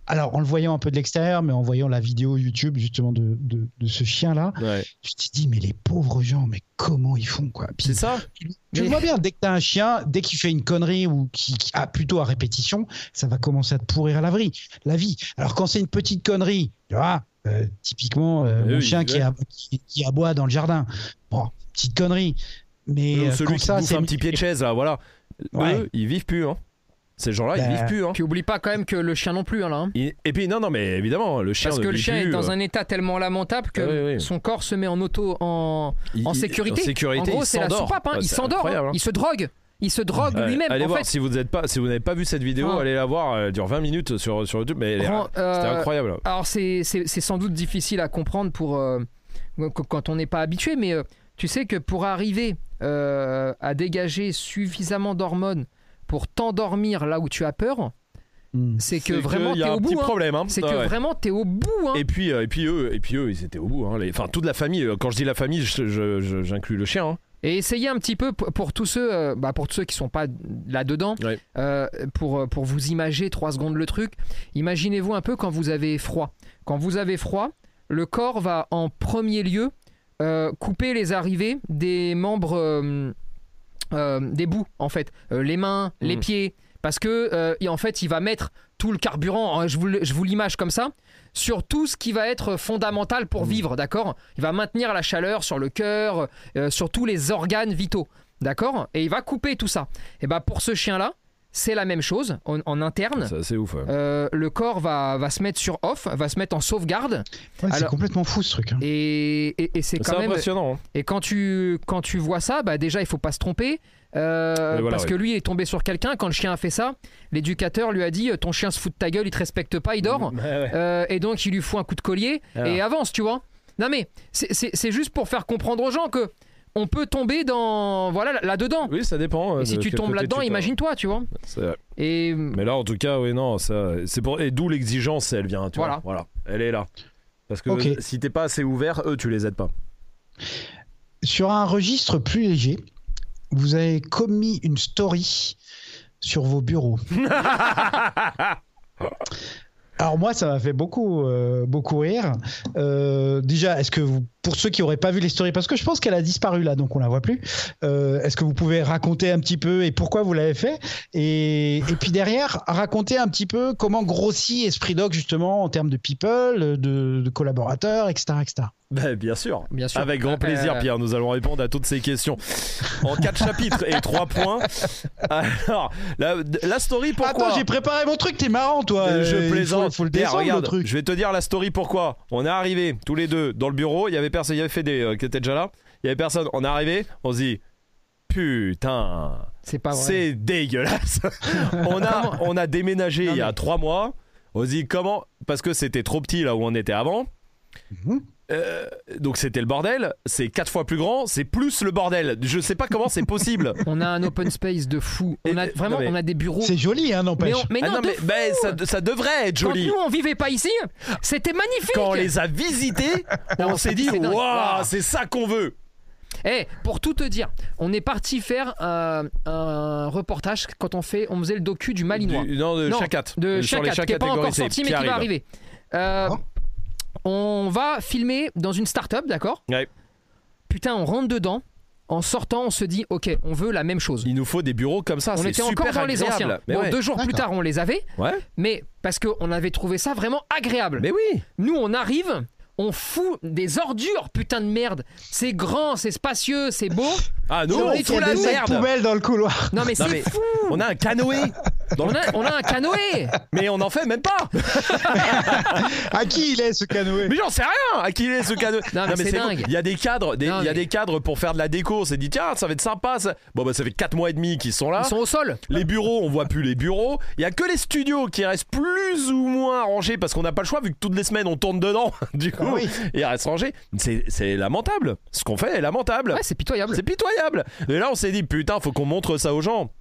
alors en le voyant un peu de l'extérieur, mais en voyant la vidéo YouTube justement de, de, de ce chien-là, Ouais. je te dis, mais les pauvres gens, mais comment ils font quoi? C'est ça Tu Mais- vois bien, dès que t'as un chien, dès qu'il fait une connerie ou qui, a plutôt à répétition, ça va commencer à te pourrir la vie. La vie. Alors quand c'est une petite connerie, tu vois, euh, typiquement euh, Oui, mon chien qui, a- qui, qui aboie dans le jardin, bon, petite connerie. Mais Ou euh, celui quand qui ça, c'est un petit pied de chaise, là, voilà. Ouais. Eux, ils vivent plus. Hein. Ces gens-là, ils Bah, vivent plus. Hein. Puis oublie pas quand même que le chien non plus, hein, là. hein. Et, et puis, non, non, mais évidemment, le chien. Parce ne que le vit chien plus, est dans euh, un état tellement lamentable que Ah oui, oui. son corps se met en auto, en, il- en il- sécurité. En sécurité, en gros, il c'est la s'endort. soupape. hein. Ouais, Il c'est s'endort. hein. incroyable, hein. Il se drogue. Il se drogue Ouais, lui-même. Allez en voir fait, si vous n'êtes pas, si vous n'avez pas vu cette vidéo, Ah. allez la voir. Elle dure 20 minutes sur, sur YouTube, mais elle est- Rend- c'était euh, incroyable. Alors c'est c'est- c'est sans doute difficile à comprendre pour euh, qu- quand on n'est pas habitué, mais euh, tu sais que pour arriver euh, à dégager suffisamment d'hormones pour t'endormir là où tu as peur, Hmm. c'est que vraiment t'es au un petit bout. hein. problème. hein. C'est que ouais. vraiment t'es au bout. hein. Et puis, euh, et puis eux, et puis eux, ils étaient au bout. hein. Les- Enfin, toute la famille. euh, Quand je dis la famille, j'inclus le chien. hein. Et essayez un petit peu pour, pour tous ceux, euh, bah, pour tous ceux qui sont pas là dedans, Ouais. pour pour vous imager trois secondes le truc. Imaginez-vous un peu quand vous avez froid. Quand vous avez froid, le corps va en premier lieu euh, couper les arrivées des membres, euh, euh, des bouts en fait, Euh, les mains, les Mhm. pieds, parce que euh, et en fait il va mettre tout le carburant. hein, Je vous, je vous l'image comme ça sur tout ce qui va être fondamental pour vivre, d'accord? Il va maintenir la chaleur sur le cœur, euh, sur tous les organes vitaux, d'accord? Et il va couper tout ça. Et ben pour ce chien-là, c'est la même chose en, en interne. C'est assez ouf. ouais. Euh, le corps va, va se mettre sur off, va se mettre en sauvegarde, Ouais, c'est complètement fou ce truc. hein. et, et- et c'est quand même. impressionnant. hein. Et quand tu, quand tu vois ça, bah déjà il faut pas se tromper. euh, voilà, parce ouais. que lui il est tombé sur quelqu'un quand le chien a fait ça l'éducateur lui a dit ton chien se fout de ta gueule il te respecte pas il dort Ouais, ouais. Euh, et donc il lui fout un coup de collier Alors. et avance tu vois non mais c'est juste pour faire comprendre aux gens que on peut tomber dans voilà là-dedans. Oui, ça dépend. euh, Et si de tu tombes là-dedans, imagine-toi, tu vois. C'est vrai. Et Mais là, en tout cas, oui, non, ça, c'est pour. Et d'où l'exigence, elle vient, tu Voilà. vois. Voilà, elle est là. Parce que Ok. si t'es pas assez ouvert, eux, tu les aides pas. Sur un registre plus léger, vous avez commis une story sur vos bureaux. Alors moi, ça m'a fait beaucoup, euh, beaucoup rire. Euh, déjà, est-ce que vous, pour ceux qui n'auraient pas vu les stories, parce que je pense qu'elle a disparu là, donc on la voit plus. euh, est-ce que vous pouvez raconter un petit peu et pourquoi vous l'avez fait? Et, et puis derrière, raconter un petit peu comment grossit Esprit Dog justement en termes de people, de, de collaborateurs, etc., etc. Ben, bien sûr. bien sûr. Avec grand plaisir, Euh, Pierre. Nous allons répondre à toutes ces questions. En quatre chapitres et trois points. Alors, la, la story, pourquoi? Attends, j'ai préparé mon truc. T'es marrant, toi. Euh, Je il faut- plaisante. Faut, le Pierre, descendre, regarde, le truc. Je vais te dire la story pourquoi. On est arrivé tous les deux dans le bureau. Il y avait personne. Il y avait Fédé euh, qui était déjà là. Il y avait personne. On est arrivé. On se dit putain, C'est pas vrai. c'est dégueulasse. on a on a déménagé Non, il y a mais- trois mois. On se dit comment Parce que c'était trop petit là où on était avant. Mhm. Euh, donc c'était le bordel. C'est quatre fois plus grand. C'est plus le bordel. Je sais pas comment c'est possible. On a un open space de fou. On a vraiment, mais- on a des bureaux. C'est joli, hein, Mais, n'empêche. on- mais Ah non, non, de mais fou. ben, ça, ça devrait être Quand joli. nous on vivait pas ici, c'était magnifique. Quand on les a visités, on s'est dit waouh, c'est ça qu'on veut. Eh, pour tout te dire, on est parti faire euh, un reportage quand on fait, on faisait le docu du Malinois. Du- non, de Non, Chacat. de sur les Chacat, qui est pas encore sorti mais qui, va arrive. arriver. Euh, Oh. On va filmer dans une start-up, d'accord Ouais. Putain, on rentre dedans. En sortant, on se dit, ok, on veut la même chose. Il nous faut des bureaux comme ça. on c'est était super encore dans les agréable. anciens. Mais Bon, ouais. deux jours plus D'accord. tard, on les avait, Ouais. mais parce qu'on avait trouvé ça vraiment agréable. Mais oui. Nous, on arrive, on fout des ordures, putain de merde. C'est grand, c'est spacieux, c'est beau. Ah nous, on vrai Il y fout a la des sacs merde. poubelles dans le couloir. Non, mais Non, c'est mais fou. on a un canoë. On a, on a un canoë. Mais on en fait même pas. À qui il est ce canoë? Mais j'en sais rien. À qui il est ce canoë? Non, mais c'est dingue. Il y a des cadres. des- Non, Il y a mais- des cadres pour faire de la déco. On s'est dit tiens, ça va être sympa. Ça. Bon bah ça fait 4 mois et demi qu'ils sont là. Ils sont au sol. Les bureaux, on voit plus les bureaux. Il y a que les studios qui restent plus ou moins rangés parce qu'on n'a pas le choix vu que toutes les semaines on tourne dedans. Du coup, Ah oui. ils restent rangés. C'est c'est lamentable. Ce qu'on fait est lamentable. Ouais, c'est pitoyable. C'est pitoyable. Et là, on s'est dit, putain, faut qu'on montre ça aux gens.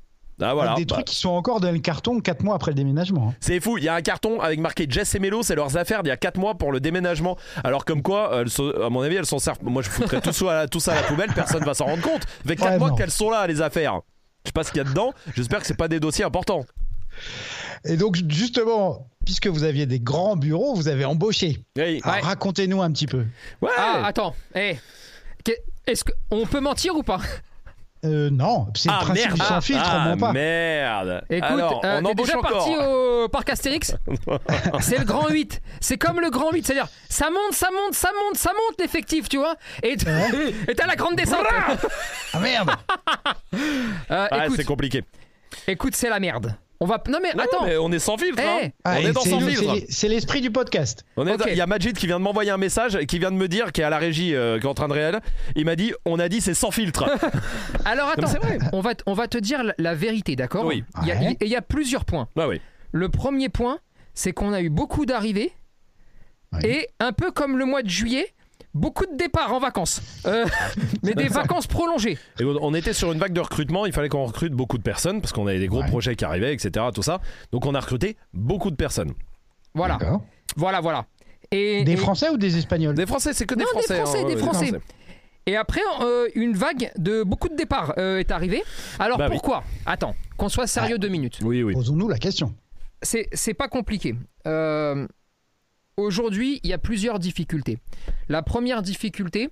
Ah voilà. Avec des Bah, trucs qui sont encore dans le carton 4 mois après le déménagement. hein. c'est fou. Il y a un carton avec marqué Jess et Melo, c'est leurs affaires d'il y a 4 mois pour le déménagement. Alors, comme quoi, elles sont- à mon avis, elles sont servent. Moi, je foutrais tout ça, à la, tout ça à la poubelle, personne va s'en rendre compte. Ça fait 4 Ouais, mois non. qu'elles sont là, les affaires. Je sais pas ce qu'il y a dedans. J'espère que c'est pas des dossiers importants. Et donc, justement, puisque vous aviez des grands bureaux, vous avez embauché. Racontez-nous un petit peu. Ouais. Ah, attends. Eh. Est-ce qu'on peut mentir ou pas? Euh, non, c'est Ah, le principe merde. du sans filtre, ah, on ment pas. merde. Écoute, Alors, euh, on t'es embauche déjà encore. parti au parc Astérix C'est le grand 8. C'est comme le grand 8, c'est-à-dire ça monte, ça monte, ça monte, ça monte l'effectif, tu vois. Et t'as la grande descente. Ah merde Euh, Ah, écoute, c'est compliqué. écoute, c'est la merde. On va. Non mais Non, attends. mais on est sans filtre. Eh. hein. Ah, on et est dans c'est sans le- filtre. c'est les- C'est l'esprit du podcast. On est Ok. Il y a Majid qui vient de m'envoyer un message et qui vient de me dire, qui est à la régie, euh, qui est en train de réel. Il m'a dit, on a dit c'est sans filtre. Alors attends, vrai. on va, on va te dire la, la vérité, d'accord Oui. Il y, a- Ouais. il y a plusieurs points. bah oui. Le premier point, c'est qu'on a eu beaucoup d'arrivées Oui. et un peu comme le mois de juillet, beaucoup de départs en vacances. Euh, mais des vacances prolongées. Et on était sur une vague de recrutement. Il fallait qu'on recrute beaucoup de personnes parce qu'on avait des gros Ouais. projets qui arrivaient, etc. Tout ça. Donc on a recruté beaucoup de personnes. Voilà, voilà, voilà. Et, Des et- Français ou des Espagnols? Des Français, c'est que des Non, des Français. Français, hein, des ouais, Français. Et après, euh, une vague de beaucoup de départs euh, est arrivée. Alors Bah oui. pourquoi? Attends, qu'on soit sérieux deux minutes. Oui, oui. Posons-nous la question. C'est c'est pas compliqué. Euh, Aujourd'hui, il y a plusieurs difficultés. La première difficulté,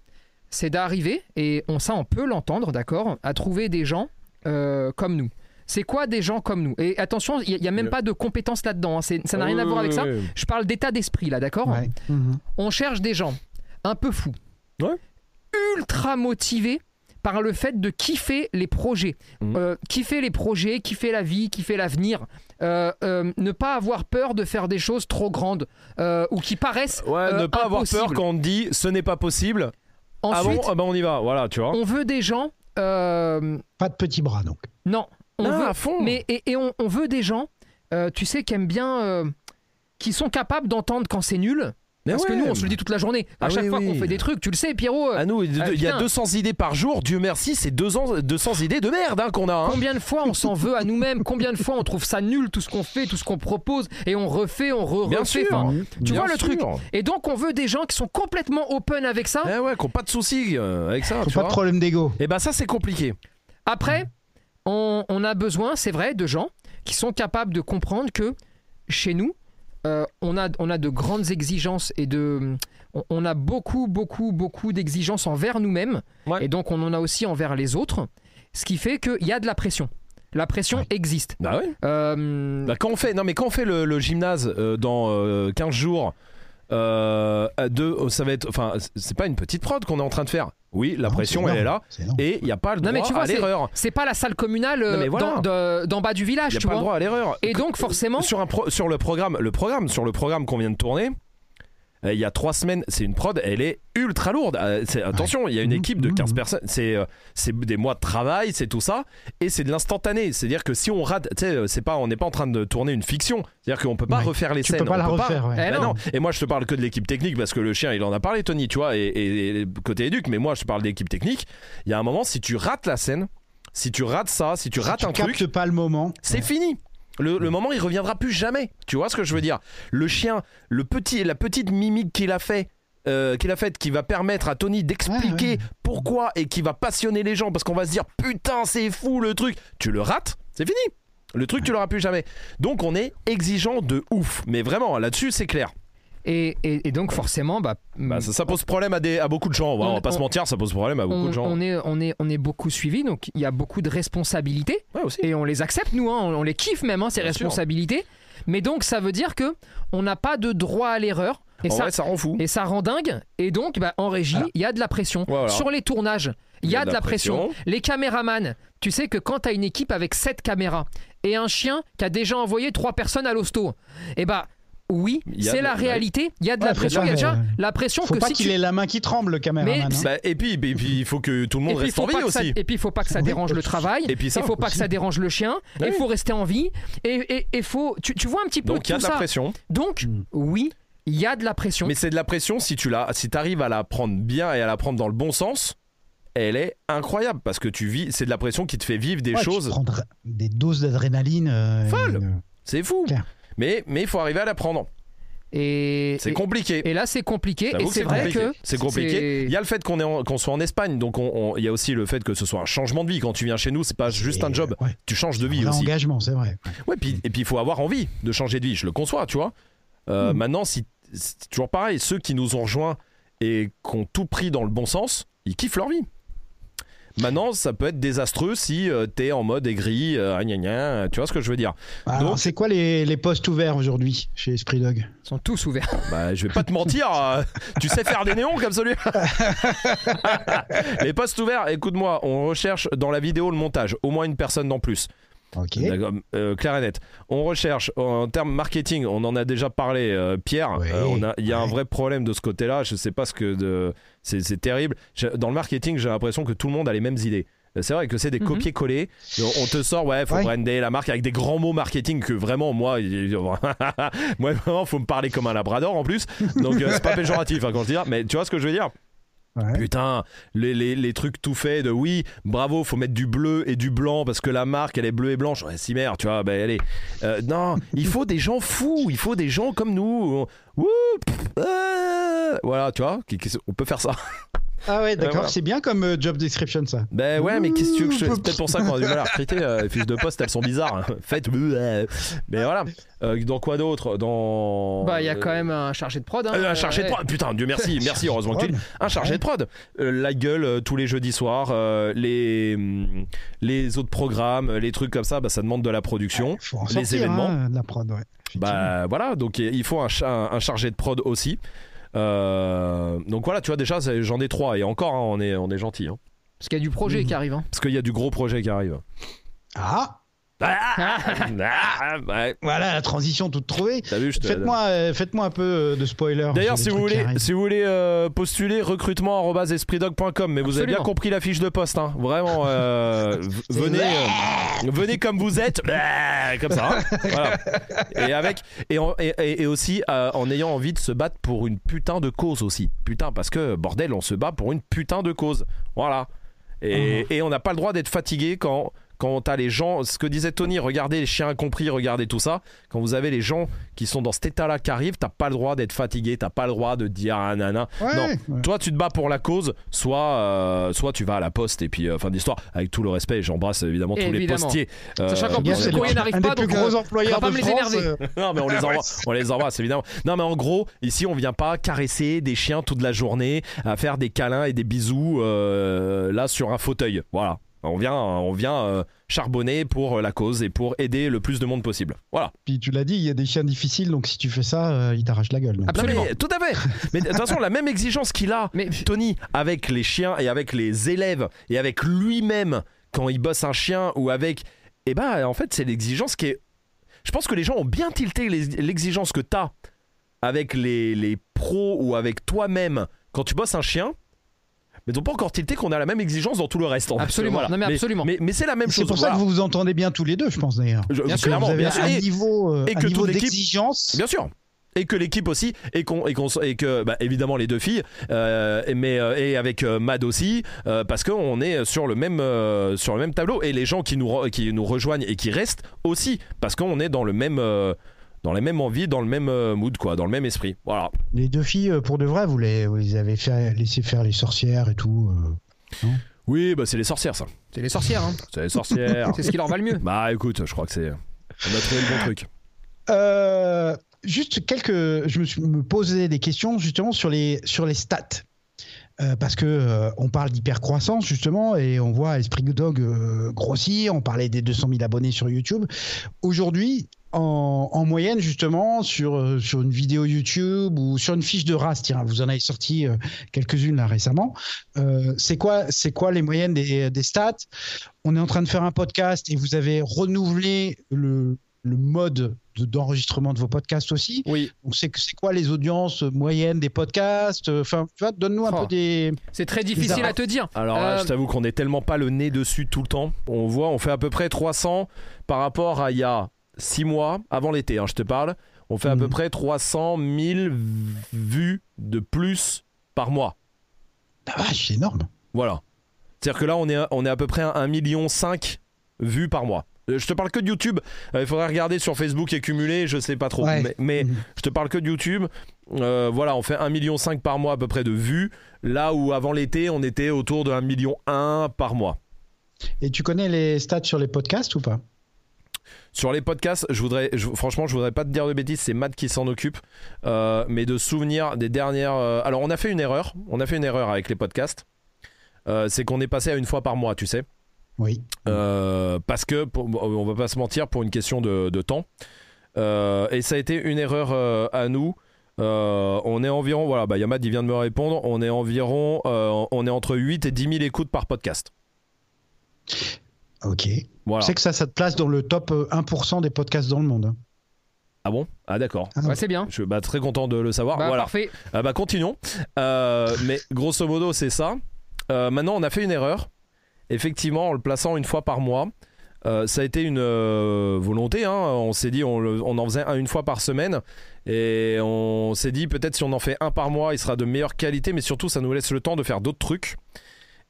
c'est d'arriver, et on, ça on peut l'entendre, d'accord, à trouver des gens euh, comme nous. C'est quoi des gens comme nous? Et attention, il n'y a, même pas de compétences là-dedans. hein. C'est- Ça n'a rien à voir avec ça. Je parle d'état d'esprit là, d'accord? Ouais. Mhm. on cherche des gens un peu fous, Ouais. ultra motivés par le fait de kiffer les projets, Mhm. Euh, kiffer les projets, kiffer la vie, kiffer l'avenir, Euh, euh, ne pas avoir peur de faire des choses trop grandes euh, ou qui paraissent. Ouais, euh, ne pas avoir peur quand on te dit ce n'est pas possible. Ensuite, ah bon, ah bah on y va. Voilà, tu vois. on veut des gens. euh, Pas de petits bras donc. non, on Ah, veut, à fond. mais et, et on, on veut des gens, euh, tu sais, qui aiment bien, euh, qui sont capables d'entendre quand c'est nul Mais Parce que nous, on se le dit toute la journée. À Ah chaque oui, fois oui. qu'on fait des trucs, tu le sais, Pierrot. euh, À nous, il Ah, y a putain. 200 idées par jour. Dieu merci, c'est 200, 200 idées de merde hein, qu'on a. hein. Combien de fois on s'en veut à nous-mêmes? Combien de fois on trouve ça nul tout ce qu'on fait, tout ce qu'on propose et on refait, on re Bien refait. sûr. Enfin, tu Bien vois le truc Et donc on veut des gens qui sont complètement open avec ça? Eh ouais, qu'on pas de soucis euh, avec ça. Faut tu pas vois. de problème d'ego. Et ben ça c'est compliqué. Après, on, on a besoin, c'est vrai, de gens qui sont capables de comprendre que chez nous, euh, on, a, on a de grandes exigences et de. On, on a beaucoup, beaucoup, beaucoup d'exigences envers nous-mêmes. Ouais. Et donc on en a aussi envers les autres. Ce qui fait qu'il y a de la pression. La pression existe. Bah ouais. Euh, Bah, quand on fait, non mais quand on fait le, le gymnase euh, dans euh, 15 jours, euh, deux, oh, ça va être, enfin c'est pas une petite prod qu'on est en train de faire. Oui, la Non, pression elle est là et il y a pas le droit Non, mais tu vois, à l'erreur. c'est pas la salle communale euh, voilà. d'en- de- d'en bas du Il village, y a tu pas le vois. droit à l'erreur. Et donc forcément, sur un pro- sur le programme, le programme sur le programme qu'on vient de tourner. Euh, Il y a trois semaines, c'est une prod, elle est ultra lourde. Euh, c'est- attention, il y a une Mhm, équipe de mhm, 15 mhm. personnes, c'est euh, c'est des mois de travail, c'est tout ça, et c'est de l'instantané. C'est-à-dire que si on rate, tu sais, euh, c'est pas, on n'est pas en train de tourner une fiction. C'est-à-dire qu'on peut pas Ouais. refaire les Tu scènes. peux pas on la peut refaire, ouais. Eh Bah non. non. Et moi, je te parle que de l'équipe technique parce que le chien, il en a parlé, Tony, tu vois, et, et- et côté éduc. Mais moi, je te parle d'équipe technique. Il y a un moment, si tu rates la scène, si tu rates ça, si tu Si rates tu un captes truc, pas le moment. c'est Ouais. fini. Le, le moment, il reviendra plus jamais. Tu vois ce que je veux dire? Le chien, le petit, la petite mimique qu'il a fait. euh, qu'il a faite qui va permettre à Tony d'expliquer Ouais, ouais. pourquoi et qui va passionner les gens parce qu'on va se dire putain c'est fou le truc tu le rates c'est fini le truc tu l'auras plus jamais donc on est exigeant de ouf mais vraiment là-dessus c'est clair et, et- et donc forcément, bah, bah, ça, ça pose problème à, des, à beaucoup de gens on On- on va pas on- se mentir ça pose problème à beaucoup on, de gens on est, on, est, on est beaucoup suivi, donc il y a beaucoup de responsabilités. ouais et on les accepte nous, hein, on, les kiffe même hein, ces Bien sûr. responsabilités. Mais donc ça veut dire que on n'a pas de droit à l'erreur et en ça vrai ça rend fou et ça rend dingue. Et donc bah, en régie, il y a de la pression Voilà. sur les tournages. Il y a de la pression. Les caméramans, tu sais que quand tu as une équipe avec 7 caméras et un chien qui a déjà envoyé 3 personnes à l'hosto, et bah oui, c'est de- la réalité. Il y a de Ouais, la pression. Il y a déjà euh, la pression Faut que pas si qu'il tu ait la main qui tremble, le caméraman. Mais hein. Bah, et puis et puis il faut que tout le monde reste en vie aussi et puis il faut pas que ça Oui, dérange le travail. Et puis ça il faut pas que ça dérange le chien. Oui. Il faut rester en vie. Et faut. Tu, tu vois un petit peu donc il y a de la pression Donc Mm. oui, il y a de la pression. Mais c'est de la pression si tu la, si arrives à la prendre bien et à la prendre dans le bon sens, elle est incroyable parce que tu vis, c'est de la pression qui te fait vivre des choses. des doses d'adrénaline. euh, Folle. une- C'est fou. Mais mais il faut arriver à la prendre. Et, C'est compliqué. et là c'est compliqué. Et c'est vrai compliqué. que c'est compliqué. Il y a le fait qu'on soit en Espagne, donc on- on- il y a aussi le fait que ce soit un changement de vie. Quand tu viens chez nous, c'est pas juste Et, un job, ouais, tu changes de un vie vrai aussi. engagement, c'est vrai. Ouais, puis, et puis il faut avoir envie de changer de vie, je le conçois, tu vois. Euh, Mm. Maintenant, si, c'est toujours pareil, ceux qui nous ont rejoints et qui ont tout pris dans le bon sens, ils kiffent leur vie. Maintenant, ça peut être désastreux si euh, t'es en mode aigri, euh, gna gna, tu vois ce que je veux dire. Alors, Donc- c'est quoi les, les postes ouverts aujourd'hui chez Esprit Dog? Ils sont tous ouverts. Bah, je vais pas te mentir, euh, tu sais faire des néons comme celui Les postes ouverts, écoute-moi, on recherche dans la vidéo le montage, au moins une personne en plus. Ok. Euh, clair et net. On recherche en termes marketing, on en a déjà parlé, euh, Pierre. Oui, euh, on a- Il y a un vrai problème de ce côté-là. Je sais pas ce que de, c'est c'est terrible. Dans le marketing, j'ai l'impression que tout le monde a les mêmes idées. Euh, C'est vrai que c'est des Mhm. copier-coller. On te sort, ouais, faut Ouais. brander la marque avec des grands mots marketing que vraiment, moi, il- moi vraiment, faut me parler comme un labrador en plus. Donc, c'est pas péjoratif hein, quand je dis ça, mais tu vois ce que je veux dire? Putain, les, les, les trucs tout faits de oui, bravo, faut mettre du bleu et du blanc parce que la marque elle est bleue et blanche. Ouais, si merde, tu vois, ben allez. Euh, non, il faut des gens fous, il faut des gens comme nous. Wouh, pff, euh, voilà, tu vois, qui- qui- on peut faire ça. Ah ouais, d'accord. voilà. C'est bien comme euh, job description, ça. Ben ouais, mais qu'est-ce que tu veux que je C'est peut-être pour ça qu'on a du mal à recruter. euh, les fiches de poste, elles sont bizarres. hein. Faites. Mais voilà. Euh, dans quoi d'autre? Dans. Bah il y a quand même un chargé de prod. hein. Euh, un chargé de prod, putain, Dieu merci, merci, heureusement que tu. Un chargé Ouais. de prod. Euh, la gueule euh, tous les jeudis soirs, euh, les, les autres programmes, les trucs comme ça, bah, ça demande de la production. Faut en les sortir, événements. hein, de la prod, ouais. Bah voilà, donc il faut un, cha- un chargé de prod aussi. Euh, donc voilà, tu vois, déjà, j'en ai trois et encore, hein, on est, on est gentil. hein. Parce qu'il y a du projet Mhm. qui arrive. hein. parce qu'il y a du gros projet qui arrive. Ah Ah, ah, voilà la transition toute trouvée. Faites-moi euh, faites un peu euh, de spoiler. D'ailleurs, si, vous voulez, si vous voulez euh, postuler, recrutement.espritdog.com. Mais vous avez bien compris la fiche de poste. Hein. Vraiment, venez, venez comme vous êtes. comme ça. Hein. Et, avec, et, et, aussi en ayant envie de se battre pour une putain de cause aussi. Putain, parce que bordel, on se bat pour une putain de cause. Voilà. Et, et on n'a pas le droit d'être fatigué quand quand t'as les gens, ce que disait Tony, regardez les chiens incompris, regardez tout ça. Quand vous avez les gens qui sont dans cet état-là qui arrivent, t'as pas le droit d'être fatigué, t'as pas le droit de dire ah nana. non, toi tu te bats pour la cause, soit, euh, soit tu vas à la poste et puis euh, fin d'histoire. Avec tout le respect, j'embrasse évidemment tous les postiers. Euh, Sachant qu'en plus le courrier n'arrive pas, donc gros employeurs pas me les énerver. non mais on les envoie, on les embrasse évidemment. Non mais en gros, ici on vient pas caresser des chiens toute la journée, à faire des câlins et des bisous là sur un fauteuil. Voilà. On vient, on vient euh, charbonner pour euh, la cause et pour aider le plus de monde possible. Voilà. Puis tu l'as dit, il y a des chiens difficiles, donc si tu fais ça, euh, ils t'arrachent la gueule. Absolument. tout à fait. mais de toute façon, la même exigence qu'il a, Tony, avec les chiens et avec les élèves et avec lui-même quand il bosse un chien ou avec. Eh ben, en fait, c'est l'exigence qui est. Je pense que les gens ont bien tilté l'exigence que tu as avec les, les pros ou avec toi-même quand tu bosses un chien mais ils n'ont pas encore tilté qu'on a la même exigence dans tout le reste. absolument, mais, absolument. Mais, c'est la même chose. C'est pour ça que vous vous entendez bien tous les deux, je pense d'ailleurs. Bien sûr, vous avez bien sûr. un niveau, euh, et que niveau d'exigence. Bien sûr et que l'équipe aussi et qu'on et, et que bah, évidemment les deux filles euh, mais euh, et avec Mad aussi parce qu'on est sur le même sur le même tableau et les gens qui nous qui nous rejoignent et qui restent aussi parce qu'on est dans le même dans les mêmes envies, dans le même euh, mood, quoi, dans le même esprit. Voilà. Les deux filles, euh, pour de vrai, vous les, les avez fait, laissé faire les sorcières et tout euh, Oui, bah c'est les sorcières, ça. C'est les sorcières, hein. C'est les sorcières. c'est ce qui leur va le mieux. Bah écoute, je crois que c'est. On a trouvé le bon truc. juste quelques. Je me, suis, me posais des questions justement sur les, sur les stats. parce que on parle d'hypercroissance justement et on voit Esprit Dog grossir. On parlait des 200 000 abonnés sur YouTube. Aujourd'hui, en, moyenne justement sur, euh, sur une vidéo YouTube ou sur une fiche de race, tiens, vous en avez sorti euh, quelques-unes là récemment. Euh, c'est quoi, c'est quoi les moyennes des, des, stats? On est en train de faire un podcast et vous avez renouvelé le, le mode d'enregistrement de, vos podcasts aussi. Oui. Donc c'est c'est quoi les audiences moyennes des podcasts? Enfin, tu vois, donne-nous un peu oh. des. C'est très difficile à te dire. Alors, je t'avoue qu'on n'est tellement pas le nez dessus tout le temps. On voit, on fait à peu près 300 par rapport à il y a 6 mois, avant l'été, hein, je te parle, on fait à peu mhm. près 300 000 vues de plus par mois. Vache, c'est énorme. Voilà. C'est-à-dire que là, on est, on est à peu près à 1,5 million vues par mois. Euh, je te parle que de YouTube. Euh, il faudrait regarder sur Facebook et cumuler, je sais pas trop. Mais, mhm. je te parle que de YouTube. Euh, voilà, on fait 1,5 million par mois à peu près de vues. Là où avant l'été, on était autour de 1,1 million par mois. Et tu connais les stats sur les podcasts ou pas? Sur les podcasts, je voudrais, franchement, je voudrais pas te dire de bêtises, c'est Matt qui s'en occupe, euh, mais de souvenirs des dernières. Euh, alors, on a fait une erreur, on a fait une erreur avec les podcasts. Euh, c'est qu'on est passé à une fois par mois, tu sais. Oui. parce que, on va pas se mentir, pour une question de, temps. et ça a été une erreur à nous. on est environ, voilà, bah Yamad il vient de me répondre, on est environ, on est entre 8 et 10 000 écoutes par podcast. Ok. Voilà. Je sais que ça, ça te place dans le top 1% euh, des podcasts dans le monde. Hein. Ah bon? Ah d'accord. Ah c'est bien. Je suis bah, très content de le savoir. Bah, voilà. Parfait. Ah, bah continuons. Euh, mais grosso modo c'est ça. Euh, maintenant on a fait une erreur. Effectivement en le plaçant une fois par mois. ça a été une volonté. Hein. On s'est dit on, on, en faisait un une fois par semaine. Et on s'est dit peut-être si on en fait un par mois il sera de meilleure qualité. Mais surtout ça nous laisse le temps de faire d'autres trucs.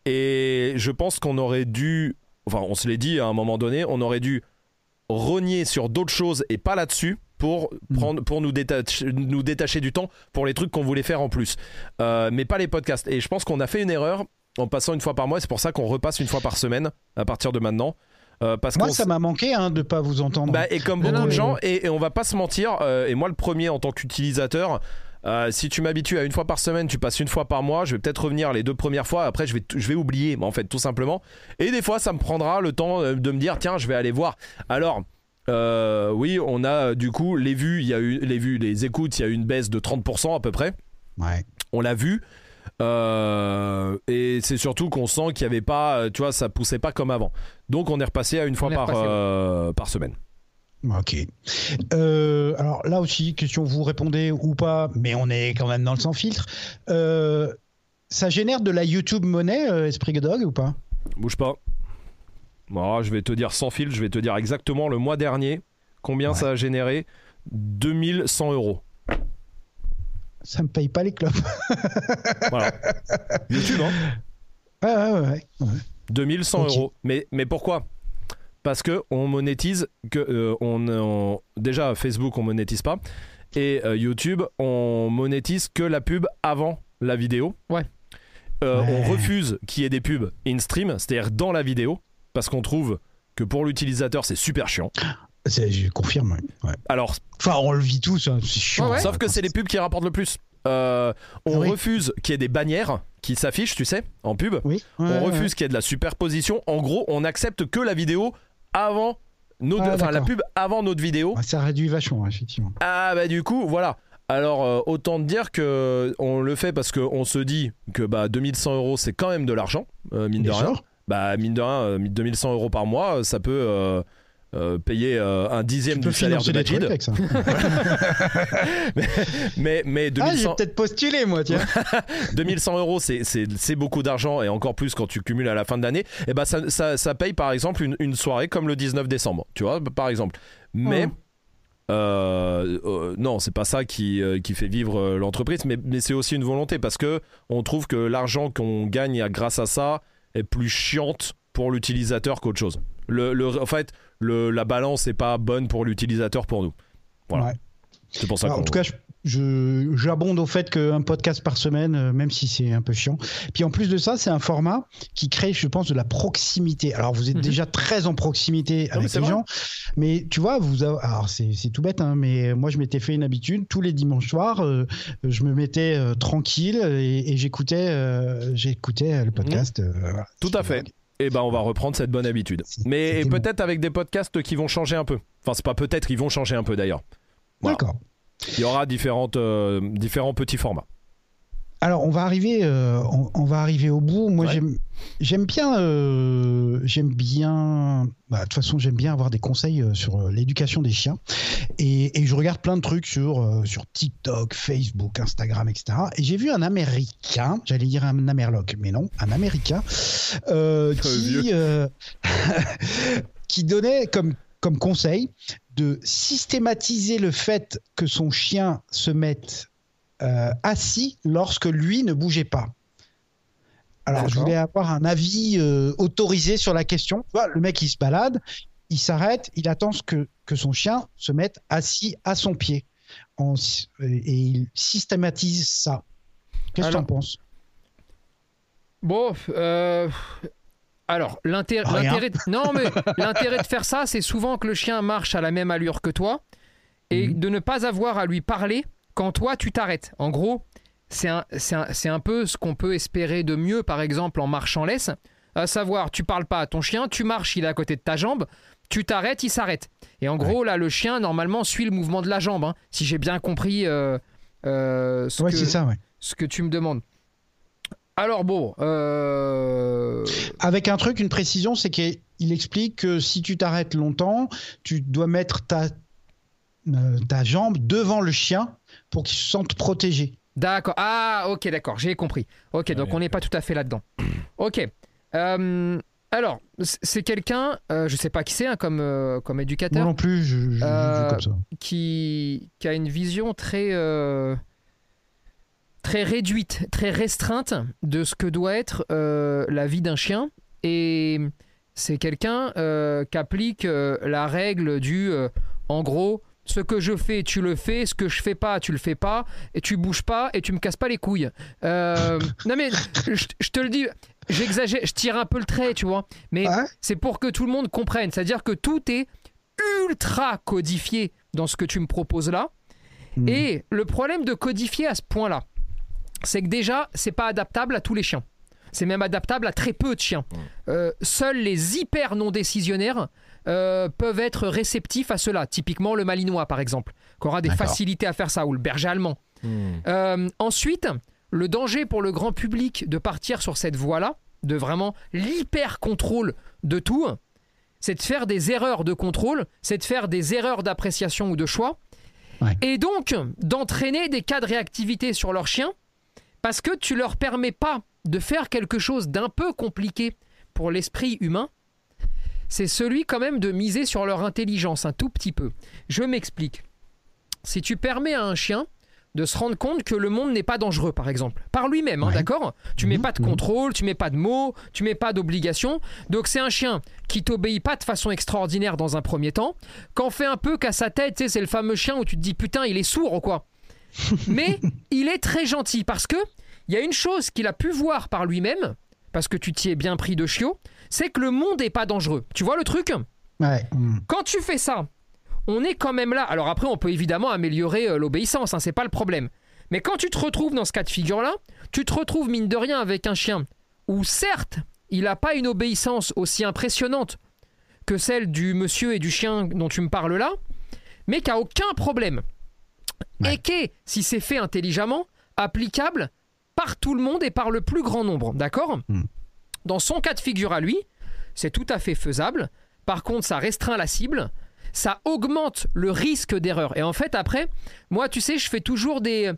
Et je pense qu'on aurait dû enfin on se l'est dit à un moment donné, on aurait dû rogner sur d'autres choses et pas là-dessus pour mm. prendre pour nous détacher, nous détacher du temps pour les trucs qu'on voulait faire en plus. Euh, mais pas les podcasts. Et je pense qu'on a fait une erreur en passant une fois par mois. C'est pour ça qu'on repasse une fois par semaine à partir de maintenant. Euh, parce moi, ça m'a manqué hein, de pas vous entendre. Bah, et comme beaucoup de gens, et, on va pas se mentir, euh, et moi le premier en tant qu'utilisateur, euh, si tu m'habitues à une fois par semaine, tu passes une fois par mois, je vais peut-être revenir les deux premières fois, après je vais, je vais oublier, en fait, tout simplement. Et des fois, ça me prendra le temps euh, de me dire, tiens, je vais aller voir. Alors, euh, oui, on a du coup les vues, il y a eu les vues, les écoutes, il y a eu une baisse de 30% à peu près. Ouais. On l'a vu. Euh, et c'est surtout qu'on sent qu'il y avait pas, tu vois, ça poussait pas comme avant. Donc on est repassé à une fois On est par, repassé, ouais. par semaine. Ok. Euh, alors là aussi, question vous répondez ou pas, mais on est quand même dans le sans filtre. Euh, ça génère de la YouTube monnaie, euh, Esprit Dog ou pas? Bouge pas. Bon, je vais te dire sans fil, je vais te dire exactement le mois dernier combien Ouais. ça a généré? 2100 euros. Ça me paye pas les clopes. Voilà. YouTube, hein Ouais, ouais, ouais. ouais. ouais. 2100 Ok. euros. Mais, mais pourquoi? Parce que on monétise que euh, on, on- déjà Facebook on monétise pas et euh, YouTube on monétise que la pub avant la vidéo. Ouais. Euh, Ouais. On refuse qu'il y ait des pubs in stream, c'est-à-dire dans la vidéo, parce qu'on trouve que pour l'utilisateur c'est super chiant. C'est- Je confirme. ouais. Alors Enfin, on le vit tous, hein, c'est chiant. Ouais. Sauf que c'est les pubs qui rapportent le plus. Euh, on Oui. refuse qu'il y ait des bannières qui s'affichent, tu sais, en pub. Oui. on ouais, refuse ouais. qu'il y ait de la superposition. En gros, on accepte que la vidéo avant notre, Ah, la pub avant notre vidéo. Ouais, ça réduit vachement, effectivement. Ah bah du coup, voilà. Alors euh, autant te dire que on le fait parce qu'on se dit que bah 2100 euros c'est quand même de l'argent, euh, mine de rien. Bah mine de rien, euh, 2100 euros par mois, ça peut euh, euh, payer euh, un dixième Tu du salaire de David. avec ça. Mais, mais Ah, j'ai 2100, peut-être postulé, moi, tiens. 2100 euros, c'est- c'est c'est beaucoup d'argent et encore plus quand tu cumules à la fin de l'année. Et bah ça, ça, ça paye par exemple une, une soirée comme le 19 décembre, tu vois, par exemple. Mais Mhm. euh, euh, non, c'est pas ça qui, euh, qui fait vivre euh, l'entreprise, mais, mais c'est aussi une volonté parce que on trouve que l'argent qu'on gagne grâce à ça est plus chiante pour l'utilisateur qu'autre chose. Le, le- en fait, le, la balance n'est pas bonne pour l'utilisateur pour nous. Voilà. Ouais. C'est pour ça Alors, qu'on. en tout cas, je- je- j'abonde au fait qu'un podcast par semaine, euh, même si c'est un peu chiant. Puis en plus de ça, c'est un format qui crée, je pense, de la proximité. Alors vous êtes Mhm. déjà très en proximité avec les vrai. gens, mais tu vois, vous, avez- alors c'est c'est tout bête, hein, mais moi je m'étais fait une habitude tous les dimanches soirs, euh, je me mettais euh, tranquille et, et j'écoutais, euh, j'écoutais le podcast. euh, voilà. Tout à fait. Et ben on va reprendre cette bonne habitude. Mais peut-être avec des podcasts qui vont changer un peu. Enfin c'est pas peut-être, ils vont changer un peu d'ailleurs. Voilà. D'accord. Il y aura différentes, euh, différents petits formats. Alors on va arriver, euh, on, on va arriver au bout. Moi Ouais. j'aime, j'aime bien, euh, j'aime bien. bah, De toute façon j'aime bien avoir des conseils euh, sur l'éducation des chiens et, et je regarde plein de trucs sur sur TikTok, Facebook, Instagram, etc. Et j'ai vu un Américain, j'allais dire un Amerloc, mais non, un Américain euh, vieux. qui qui donnait comme comme conseil de systématiser le fait que son chien se mette euh, assis lorsque lui ne bougeait pas. Alors, je voulais avoir un avis euh, autorisé sur la question. Tu vois, le mec, il se balade, il s'arrête, il attend ce que, que son chien se mette assis à son pied. En- et il systématise ça. Qu'est-ce que tu en penses? Bon, euh, alors l'intérêt, non mais l'intérêt de faire ça, c'est souvent que le chien marche à la même allure que toi et Mhm. de ne pas avoir à lui parler quand toi tu t'arrêtes. En gros, c'est un, un, un peu ce qu'on peut espérer de mieux, par exemple en marche en laisse, à savoir tu parles pas à ton chien, tu marches, il est à côté de ta jambe. Tu t'arrêtes, il s'arrête. Et en gros, là, le chien, normalement, suit le mouvement de la jambe. hein, si j'ai bien compris euh, euh, ce Ouais, que- c'est ça, ouais. ce que tu me demandes. Alors bon, euh... Avec un truc, une précision, c'est qu'il explique que si tu t'arrêtes longtemps, tu dois mettre ta, euh, ta jambe devant le chien pour qu'il se sente protégé. d'accord. Ah, ok, d'accord, j'ai compris. Ok, donc Ouais, on n'est pas tout à fait là-dedans. Ok. Euh, alors, c'est quelqu'un, euh, je sais pas qui c'est, hein, comme, euh, comme Moi éducateur, non plus, je, je- je comme ça. qui, qui a une vision très, euh, très réduite, très restreinte de ce que doit être euh, la vie d'un chien. Et c'est quelqu'un euh, qui applique euh, la règle du, euh, en gros, ce que je fais, tu le fais, ce que je fais pas, tu le fais pas, et tu bouges pas, et tu me casses pas les couilles. Euh, non mais, je, je te le dis, j'exagère, je tire un peu le trait, tu vois. Mais Ouais. c'est pour que tout le monde comprenne. C'est-à-dire que tout est ultra codifié dans ce que tu me proposes là. Mhm. Et le problème de codifier à ce point-là, c'est que déjà, c'est pas adaptable à tous les chiens. C'est même adaptable à très peu de chiens. Euh, seuls les hyper non décisionnaires euh, peuvent être réceptifs à cela. Typiquement le malinois, par exemple, qui aura des facilités à faire ça, ou le berger allemand. Hmm. Euh, ensuite, le danger pour le grand public de partir sur cette voie-là, de vraiment l'hyper contrôle de tout, c'est de faire des erreurs de contrôle, c'est de faire des erreurs d'appréciation ou de choix, et donc d'entraîner des cas de réactivité sur leur chien, parce que tu leur permets pas de faire quelque chose d'un peu compliqué pour l'esprit humain, c'est celui quand même de miser sur leur intelligence un tout petit peu. Je m'explique. Si tu permets à un chien de se rendre compte que le monde n'est pas dangereux, par exemple, par lui-même, hein, d'accord? Tu mets mhm, pas de mhm. contrôle, tu mets pas de mots, tu mets pas d'obligation. Donc c'est un chien qui t'obéit pas de façon extraordinaire dans un premier temps, qu'en fait un peu qu'à sa tête, c'est le fameux chien où tu te dis putain, il est sourd ou quoi? Mais il est très gentil parce que il y a une chose qu'il a pu voir par lui-même, parce que tu t'y es bien pris de chiot, c'est que le monde n'est pas dangereux. Tu vois le truc? Ouais. Quand tu fais ça, on est quand même là. Alors après, on peut évidemment améliorer euh, l'obéissance, hein, c'est pas le problème. Mais quand tu te retrouves dans ce cas de figure-là, tu te retrouves mine de rien avec un chien où certes, il n'a pas une obéissance aussi impressionnante que celle du monsieur et du chien dont tu me parles là, mais qui a aucun problème. Et qui est, si c'est fait intelligemment, applicable par tout le monde et par le plus grand nombre. D'accord? Hmm. Dans son cas de figure à lui, c'est tout à fait faisable. Par contre, ça restreint la cible ça augmente le risque d'erreur. Et en fait, après, moi, tu sais, je fais toujours des,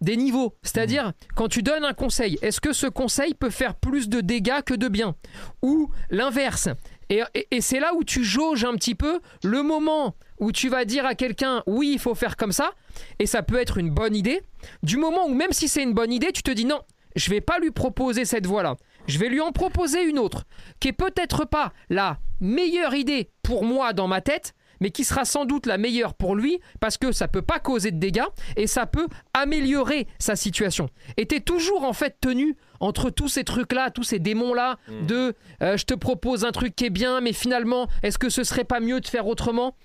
des niveaux. C'est-à-dire, mmh. quand tu donnes un conseil, est-ce que ce conseil peut faire plus de dégâts que de bien? Ou l'inverse. Et, et, c'est là où tu jauges un petit peu le moment où tu vas dire à quelqu'un oui, il faut faire comme ça, et ça peut être une bonne idée, du moment où même si c'est une bonne idée, tu te dis non, je vais pas lui proposer cette voie-là. Je vais lui en proposer une autre, qui est peut-être pas la meilleure idée pour moi dans ma tête, mais qui sera sans doute la meilleure pour lui parce que ça peut pas causer de dégâts et ça peut améliorer sa situation. Et tu es toujours en fait tenu entre tous ces trucs-là, tous ces démons-là, hmm. de euh, je te propose un truc qui est bien, mais finalement, est-ce que ce serait pas mieux de faire autrement?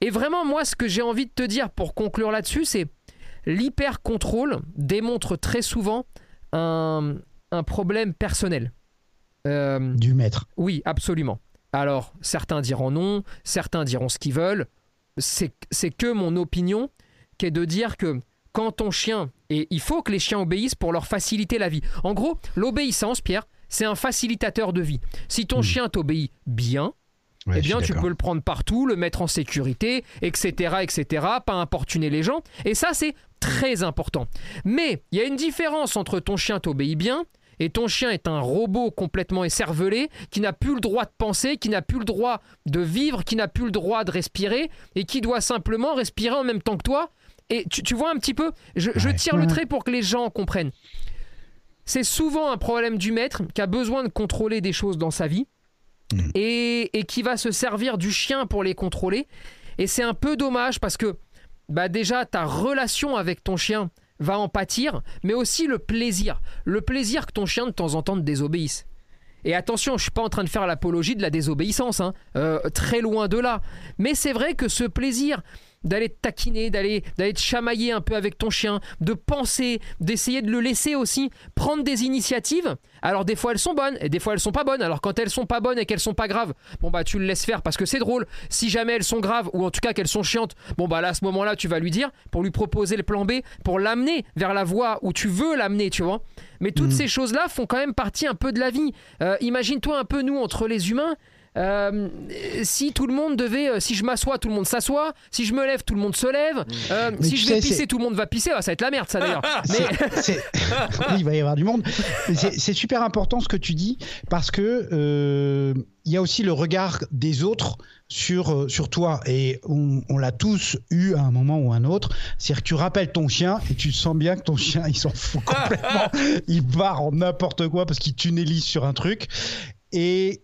Et vraiment, moi, ce que j'ai envie de te dire pour conclure là-dessus, c'est l'hyper-contrôle démontre très souvent un, problème personnel. Euh, du maître. Oui, absolument. Alors, certains diront non, certains diront ce qu'ils veulent. C'est que mon opinion qui est de dire que quand ton chien, et il faut que les chiens obéissent pour leur faciliter la vie. En gros, l'obéissance, Pierre, c'est un facilitateur de vie. Si ton hmm. chien t'obéit bien, eh bien, tu peux le prendre partout, le mettre en sécurité, etc., etc., pas importuner les gens. Et ça, c'est très important. Mais il y a une différence entre ton chien t'obéit bien et ton chien est un robot complètement écervelé qui n'a plus le droit de penser, qui n'a plus le droit de vivre, qui n'a plus le droit de respirer et qui doit simplement respirer en même temps que toi. Et tu, vois un petit peu, je, tire le trait pour que les gens comprennent. C'est souvent un problème du maître qui a besoin de contrôler des choses dans sa vie mm. et, et qui va se servir du chien pour les contrôler. Et c'est un peu dommage parce que bah déjà ta relation avec ton chien, va en pâtir, mais aussi le plaisir. Le plaisir que ton chien de temps en temps te désobéisse. Et attention, je suis pas en train de faire l'apologie de la désobéissance, hein. euh, très loin de là. Mais c'est vrai que ce plaisir d'aller te taquiner, d'aller d'aller te chamailler un peu avec ton chien, de penser, d'essayer de le laisser aussi prendre des initiatives. Alors des fois elles sont bonnes et des fois elles sont pas bonnes. Alors quand elles sont pas bonnes et qu'elles sont pas graves, bon bah tu le laisses faire parce que c'est drôle. Si jamais elles sont graves ou en tout cas qu'elles sont chiantes, bon bah là à ce moment-là tu vas lui dire pour lui proposer le plan B, pour l'amener vers la voie où tu veux l'amener, tu vois. Mais toutes mmh. ces choses-là font quand même partie un peu de la vie. Euh, imagine-toi un peu nous entre les humains. Euh, si tout le monde devait, euh, si je m'assois, tout le monde s'assoit. Si je me lève, tout le monde se lève. Mm. Euh, si je vais pisser, tout le monde va pisser. Ah, ça va être la merde, ça d'ailleurs. il va y avoir du monde. C'est super important ce que tu dis parce que il y a aussi le regard des autres sur, sur toi. Et on, on l'a tous eu à un moment ou un autre. C'est-à-dire que tu rappelles ton chien et tu sens bien que ton chien, il s'en fout complètement. il part en n'importe quoi parce qu'il tunnelise sur un truc. Et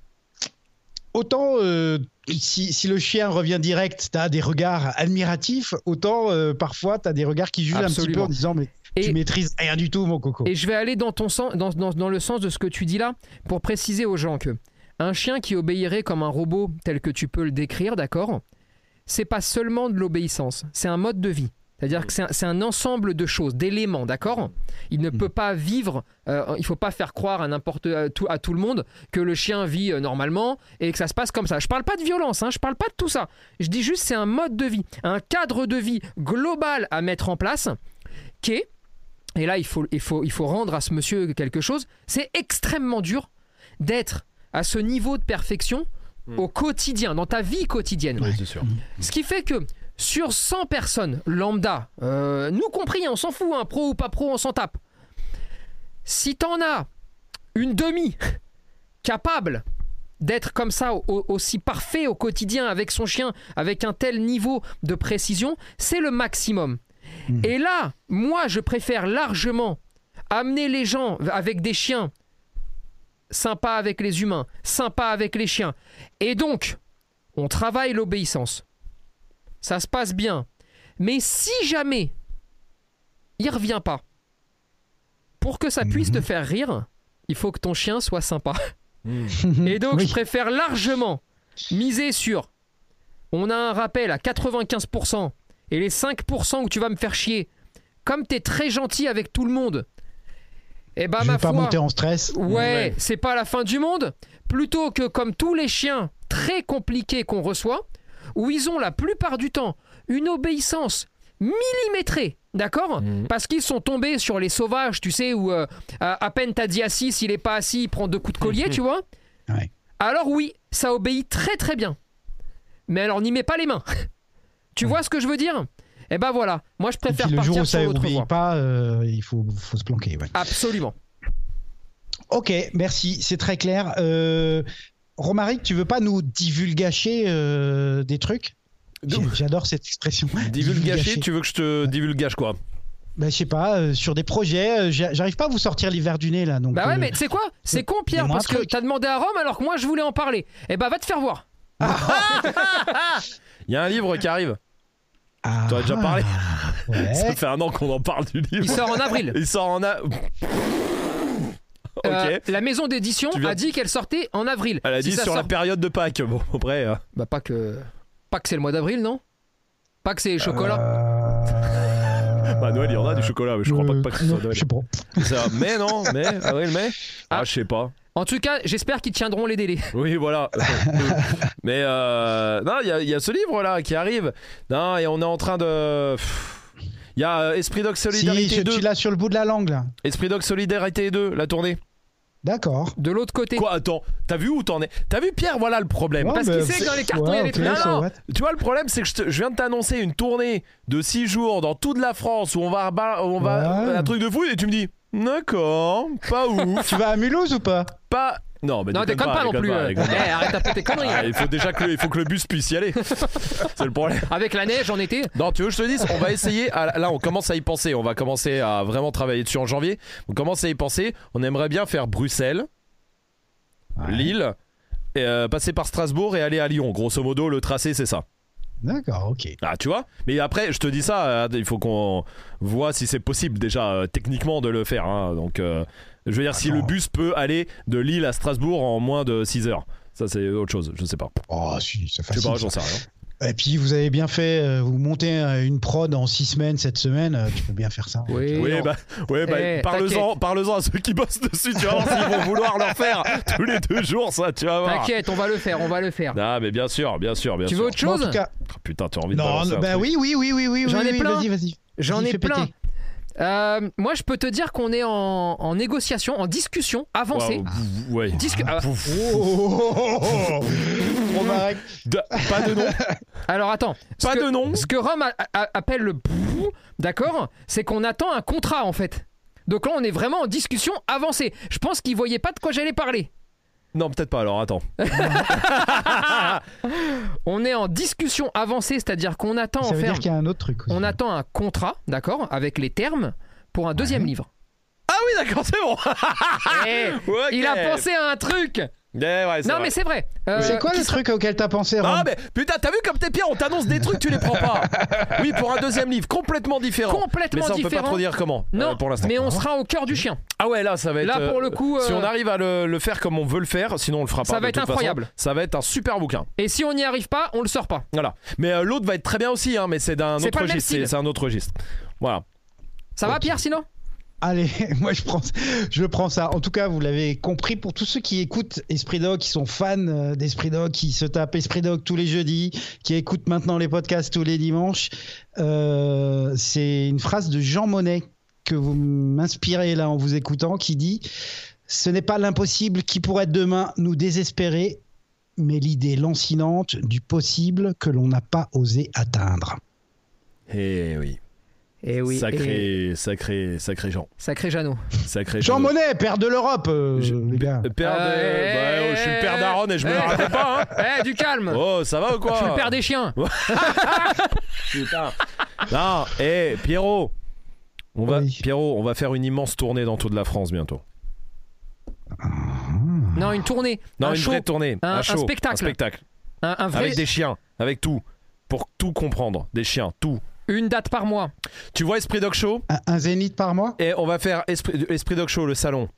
autant euh, si, le chien revient direct, tu as des regards admiratifs, autant euh, parfois tu as des regards qui jugent un petit peu en disant mais tu maîtrises rien du tout mon coco. Et je vais aller dans, ton sens, dans, dans, le sens de ce que tu dis là pour préciser aux gens que un chien qui obéirait comme un robot tel que tu peux le décrire, d'accord C'est pas seulement de l'obéissance, c'est un mode de vie. C'est-à-dire que c'est un, ensemble de choses, d'éléments, d'accord? Il ne mm. peut pas vivre, euh, il faut pas faire croire à n'importe à tout, à tout le monde que le chien vit euh, normalement et que ça se passe comme ça. Je parle pas de violence, hein, je parle pas de tout ça. Je dis juste c'est un mode de vie, un cadre de vie global à mettre en place qui est Et là, il faut, il, faut, il faut rendre à ce monsieur quelque chose. C'est extrêmement dur d'être à ce niveau de perfection Mm. au quotidien, dans ta vie quotidienne. Oui, c'est sûr. Ce qui fait que sur 100 personnes lambda, euh, nous compris, on s'en fout, hein, pro ou pas pro, on s'en tape. Si t'en as une demi capable d'être comme ça, au- aussi parfait au quotidien avec son chien, avec un tel niveau de précision, c'est le maximum. Mhm. Et là, moi, je préfère largement amener les gens avec des chiens sympas avec les humains, sympas avec les chiens. Et donc, on travaille l'obéissance. Ça se passe bien. Mais si jamais il revient pas, pour que ça puisse te faire rire, il faut que ton chien soit sympa. Et donc, Oui. je préfère largement miser sur on a un rappel à 95% et les 5% où tu vas me faire chier, comme tu es très gentil avec tout le monde, et bah je ma vais pas foi, monter en stress. ouais, Ouais. c'est pas la fin du monde, plutôt que comme tous les chiens très compliqués qu'on reçoit, où ils ont la plupart du temps une obéissance millimétrée, d'accord Mhm. Parce qu'ils sont tombés sur les sauvages, tu sais, où euh, à, à peine t'as dit assis, s'il est pas assis, il prend deux coups de collier, tu vois Ouais. Alors oui, ça obéit très très bien. Mais alors n'y mets pas les mains. tu vois ce que je veux dire Eh ben voilà, moi je Et puis préfère le partir jour où sur ça l'autre obéit voie. pas, euh, il faut, faut se planquer. ouais. Absolument. Ok, merci, c'est très clair. Euh, Romaric, tu veux pas nous divulgacher euh, des trucs? J'adore cette expression. Divulgacher, tu veux que je te divulgage quoi? Bah, je sais pas, euh, sur des projets, euh, j'a- j'arrive pas à vous sortir verres du nez là. Donc, Bah ouais, euh, mais tu sais quoi? C'est con, Pierre, parce que t'as demandé à Rome alors que moi je voulais en parler. Eh bah va te faire voir. Il y a un livre qui arrive. ah, T'en as déjà parlé? Ouais. Ça fait un an qu'on en parle du livre. Il sort en avril. Il sort en a. Euh, la maison d'édition viens- a dit qu'elle sortait en avril. Elle a Si dit sur la période de Pâques. Bon, après. euh, Bah pas que. Pas que c'est le mois d'avril, non? Pas que c'est les chocolats. Euh, Bah, Noël, il y en a du chocolat, mais je crois pas que, pas que ce non, soit Noël. Je sais pas. Ça. Mais non, mais. Avril, mai Ah, Ah. je sais pas. En tout cas, j'espère qu'ils tiendront les délais. Oui, voilà. mais euh, non, il y, a- il y a ce livre là qui arrive. Non, et on est en train de. Il y a euh, Esprit Si, Solidarité je- 2. tu l'as sur le bout de la langue là. Esprit Dog Solidarité 2, la tournée. D'accord. De l'autre côté. Quoi, attends, t'as vu où t'en es? T'as vu Pierre, voilà le problème. Ouais, Parce qu'il sait que dans les cartons, il y a des trucs. Non, non. Tu vois, le problème, c'est que je, te- je viens de t'annoncer une tournée de 6 jours dans toute la France où on va. ba- On va Ouais. Un truc de fou et tu me dis. D'accord, pas ouf, Tu vas à Mulhouse ou pas? Pas. Non, mais Non, déconne pas, non déconne plus. euh. déconne pas. Eh, arrête un peu tes conneries. Ah, il faut déjà que le, il faut que le bus puisse y aller. c'est le problème. Avec la neige en été. Non, tu veux que je te dise, on va essayer. à- là, on commence à y penser. On va commencer à vraiment travailler dessus en janvier. On commence à y penser. On aimerait bien faire Bruxelles, Ouais. Lille, et, euh, passer par Strasbourg et aller à Lyon. Grosso modo, le tracé, c'est ça. D'accord, ok. Ah, tu vois? Mais après, je te dis ça, euh, il faut qu'on voit si c'est possible déjà euh, techniquement de le faire. hein. Donc, euh, je veux dire, si le bus peut aller de Lille à Strasbourg en moins de 6 heures. Ça, c'est autre chose. Je sais pas. Oh, si, c'est Je sais facile. pas, j'en sais rien. Et puis, vous avez bien fait, euh, vous montez euh, une prod en six semaines cette semaine, euh, tu peux bien faire ça. Oui. Oui, non. bah, ouais, bah Eh, parle-en, parle-en à ceux qui bossent dessus, tu vas voir s'ils vont vouloir leur faire tous les deux jours, ça, tu vas voir. T'inquiète, on va le faire, on va le faire. Ah, mais bien sûr, bien sûr, bien Tu sûr. veux autre Bon, en chose tout cas, Oh, putain, tu as envie de non, balancer un bah oui, oui, oui, oui, oui, J'en oui, ai oui, plein. Vas-y, vas-y. J'en ai plein. péter. Euh, moi, je peux te dire qu'on est en, en négociation, en discussion avancée. Ouais. Discu- ah. Oh. De- pas de nom, alors attends, ce pas que, de nom. ce que Rome a- a- appelle le d'accord, c'est qu'on attend un contrat en fait. Donc là, on est vraiment en discussion avancée. Je pense qu'ils voyaient pas de quoi j'allais parler. Non, peut-être pas. Alors attends. On est en discussion avancée, c'est-à-dire qu'on attend Ça en veut faire, dire qu'il y a un autre truc. aussi. on attend un contrat, d'accord, avec les termes pour un deuxième Ouais. livre. Ah oui, d'accord, c'est bon. Eh, Ok. Il a pensé à un truc. Eh ouais, Non, vrai. mais c'est vrai. Euh, C'est quoi le sera- truc auquel t'as pensé, Ron Ah mais putain t'as vu comme t'es Pierre on t'annonce des trucs tu les prends pas Oui pour un deuxième livre complètement différent Complètement Mais ça on peut pas trop dire comment euh, Non, pour l'instant mais on sera au cœur du chien. Ah ouais là ça va être Là, euh, pour le coup, Si euh, on arrive à le, le faire comme on veut le faire Sinon on le fera pas Ça va de être toute façon. incroyable. Ça va être un super bouquin Et si on n'y arrive pas, on le sort pas. Voilà Mais euh, l'autre va être très bien aussi hein, Mais c'est d'un C'est autre pas le même registre C'est style. c'est un autre registre Voilà Ça va. Pierre, sinon? Allez, moi je prends, je prends ça. En tout cas, vous l'avez compris, pour tous ceux qui écoutent Esprit Dog, qui sont fans euh, d'Esprit Dog, qui se tapent Esprit Dog tous les jeudis, qui écoutent maintenant les podcasts tous les dimanches, euh, c'est une phrase de Jean Monnet que vous m'inspirez là en vous écoutant, qui dit Ce n'est pas l'impossible qui pourrait demain nous désespérer, mais l'idée lancinante du possible que l'on n'a pas osé atteindre. Eh oui. Et oui. Sacré, sacré, sacré Jean. Sacré Jeannot. Sacré Jean Monnet, père de l'Europe, euh, Je- les gars. Euh, Père de... Euh, bah, oh, je suis le père d'Aaron et je me eh. le rappelle pas. Hein. Eh, du calme Oh, ça va ou quoi Je suis le père des chiens Putain. Non, eh, Pierrot. On va, Oui. Pierrot, on va faire une immense tournée dans toute la France bientôt. Non, une tournée. Non, un une show. vraie tournée. Un- un show, spectacle. Un spectacle. Un, un vrai. Avec des chiens, avec tout. Pour tout comprendre. Des chiens, tout. Une date par mois. Tu vois Esprit Dog Show? Un, un zénith par mois? Et on va faire Esprit, Esprit Dog Show, le salon.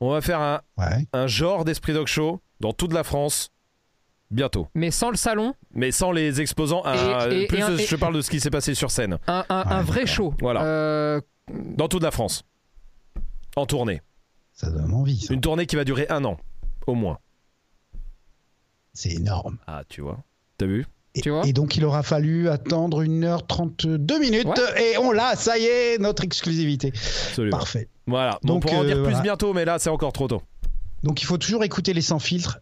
On va faire un, Ouais. un genre d'Esprit Dog Show dans toute la France bientôt. Mais sans le salon, Mais sans les exposants. à- Et- et- plus et un- de- et- je parle de ce qui s'est passé sur scène. un, un- un Ouais, vrai show. Voilà. Euh, Dans toute la France. En tournée. Ça donne envie, ça. Une tournée qui va durer un an. Au moins. C'est énorme. Ah, tu vois. T'as vu? Tu vois et donc, il aura fallu attendre 1h32 minutes. Ouais. Et on l'a, ça y est, notre exclusivité. Absolument. Parfait. Voilà. Donc, on pourra en euh, dire plus voilà. bientôt, mais là, c'est encore trop tôt. Donc, il faut toujours écouter les sans filtres.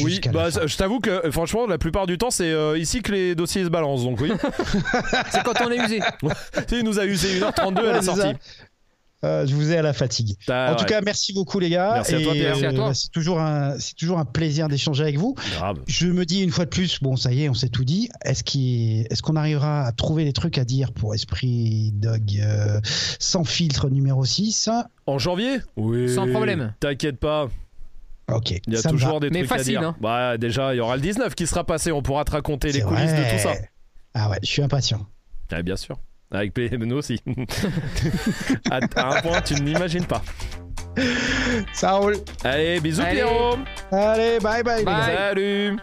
Oui, jusqu'à bah, la fin. je t'avoue que euh, franchement, la plupart du temps, c'est euh, ici que les dossiers se balancent. Donc oui. c'est quand on est usé. Il nous a usé 1h32 à Ouais, la sortie. ça. Euh, je vous ai à la fatigue. T'as- en tout cas, merci beaucoup les gars. Merci à toi, Pierre. Merci à toi. bah, C'est toujours un, c'est toujours un plaisir d'échanger avec vous. grave. Je me dis une fois de plus, bon, ça y est, on s'est tout dit. Est-ce qu'on arrivera à trouver des trucs à dire pour Esprit Dog euh, sans filtre numéro 6 En janvier? Oui. Sans problème. T'inquiète pas, Ok. il y a ça toujours des Mais trucs facile, à dire. hein. Bah, déjà, il y aura le 19 qui sera passé. On pourra te raconter les coulisses vrai. de tout ça. Ah ouais, je suis impatient. Ah, bien sûr. Avec P- nous aussi. à, à un point, tu n'imagines pas. Ça roule. Allez, bisous Allez. Pierrot. Allez, bye bye. les gars. Bye. Salut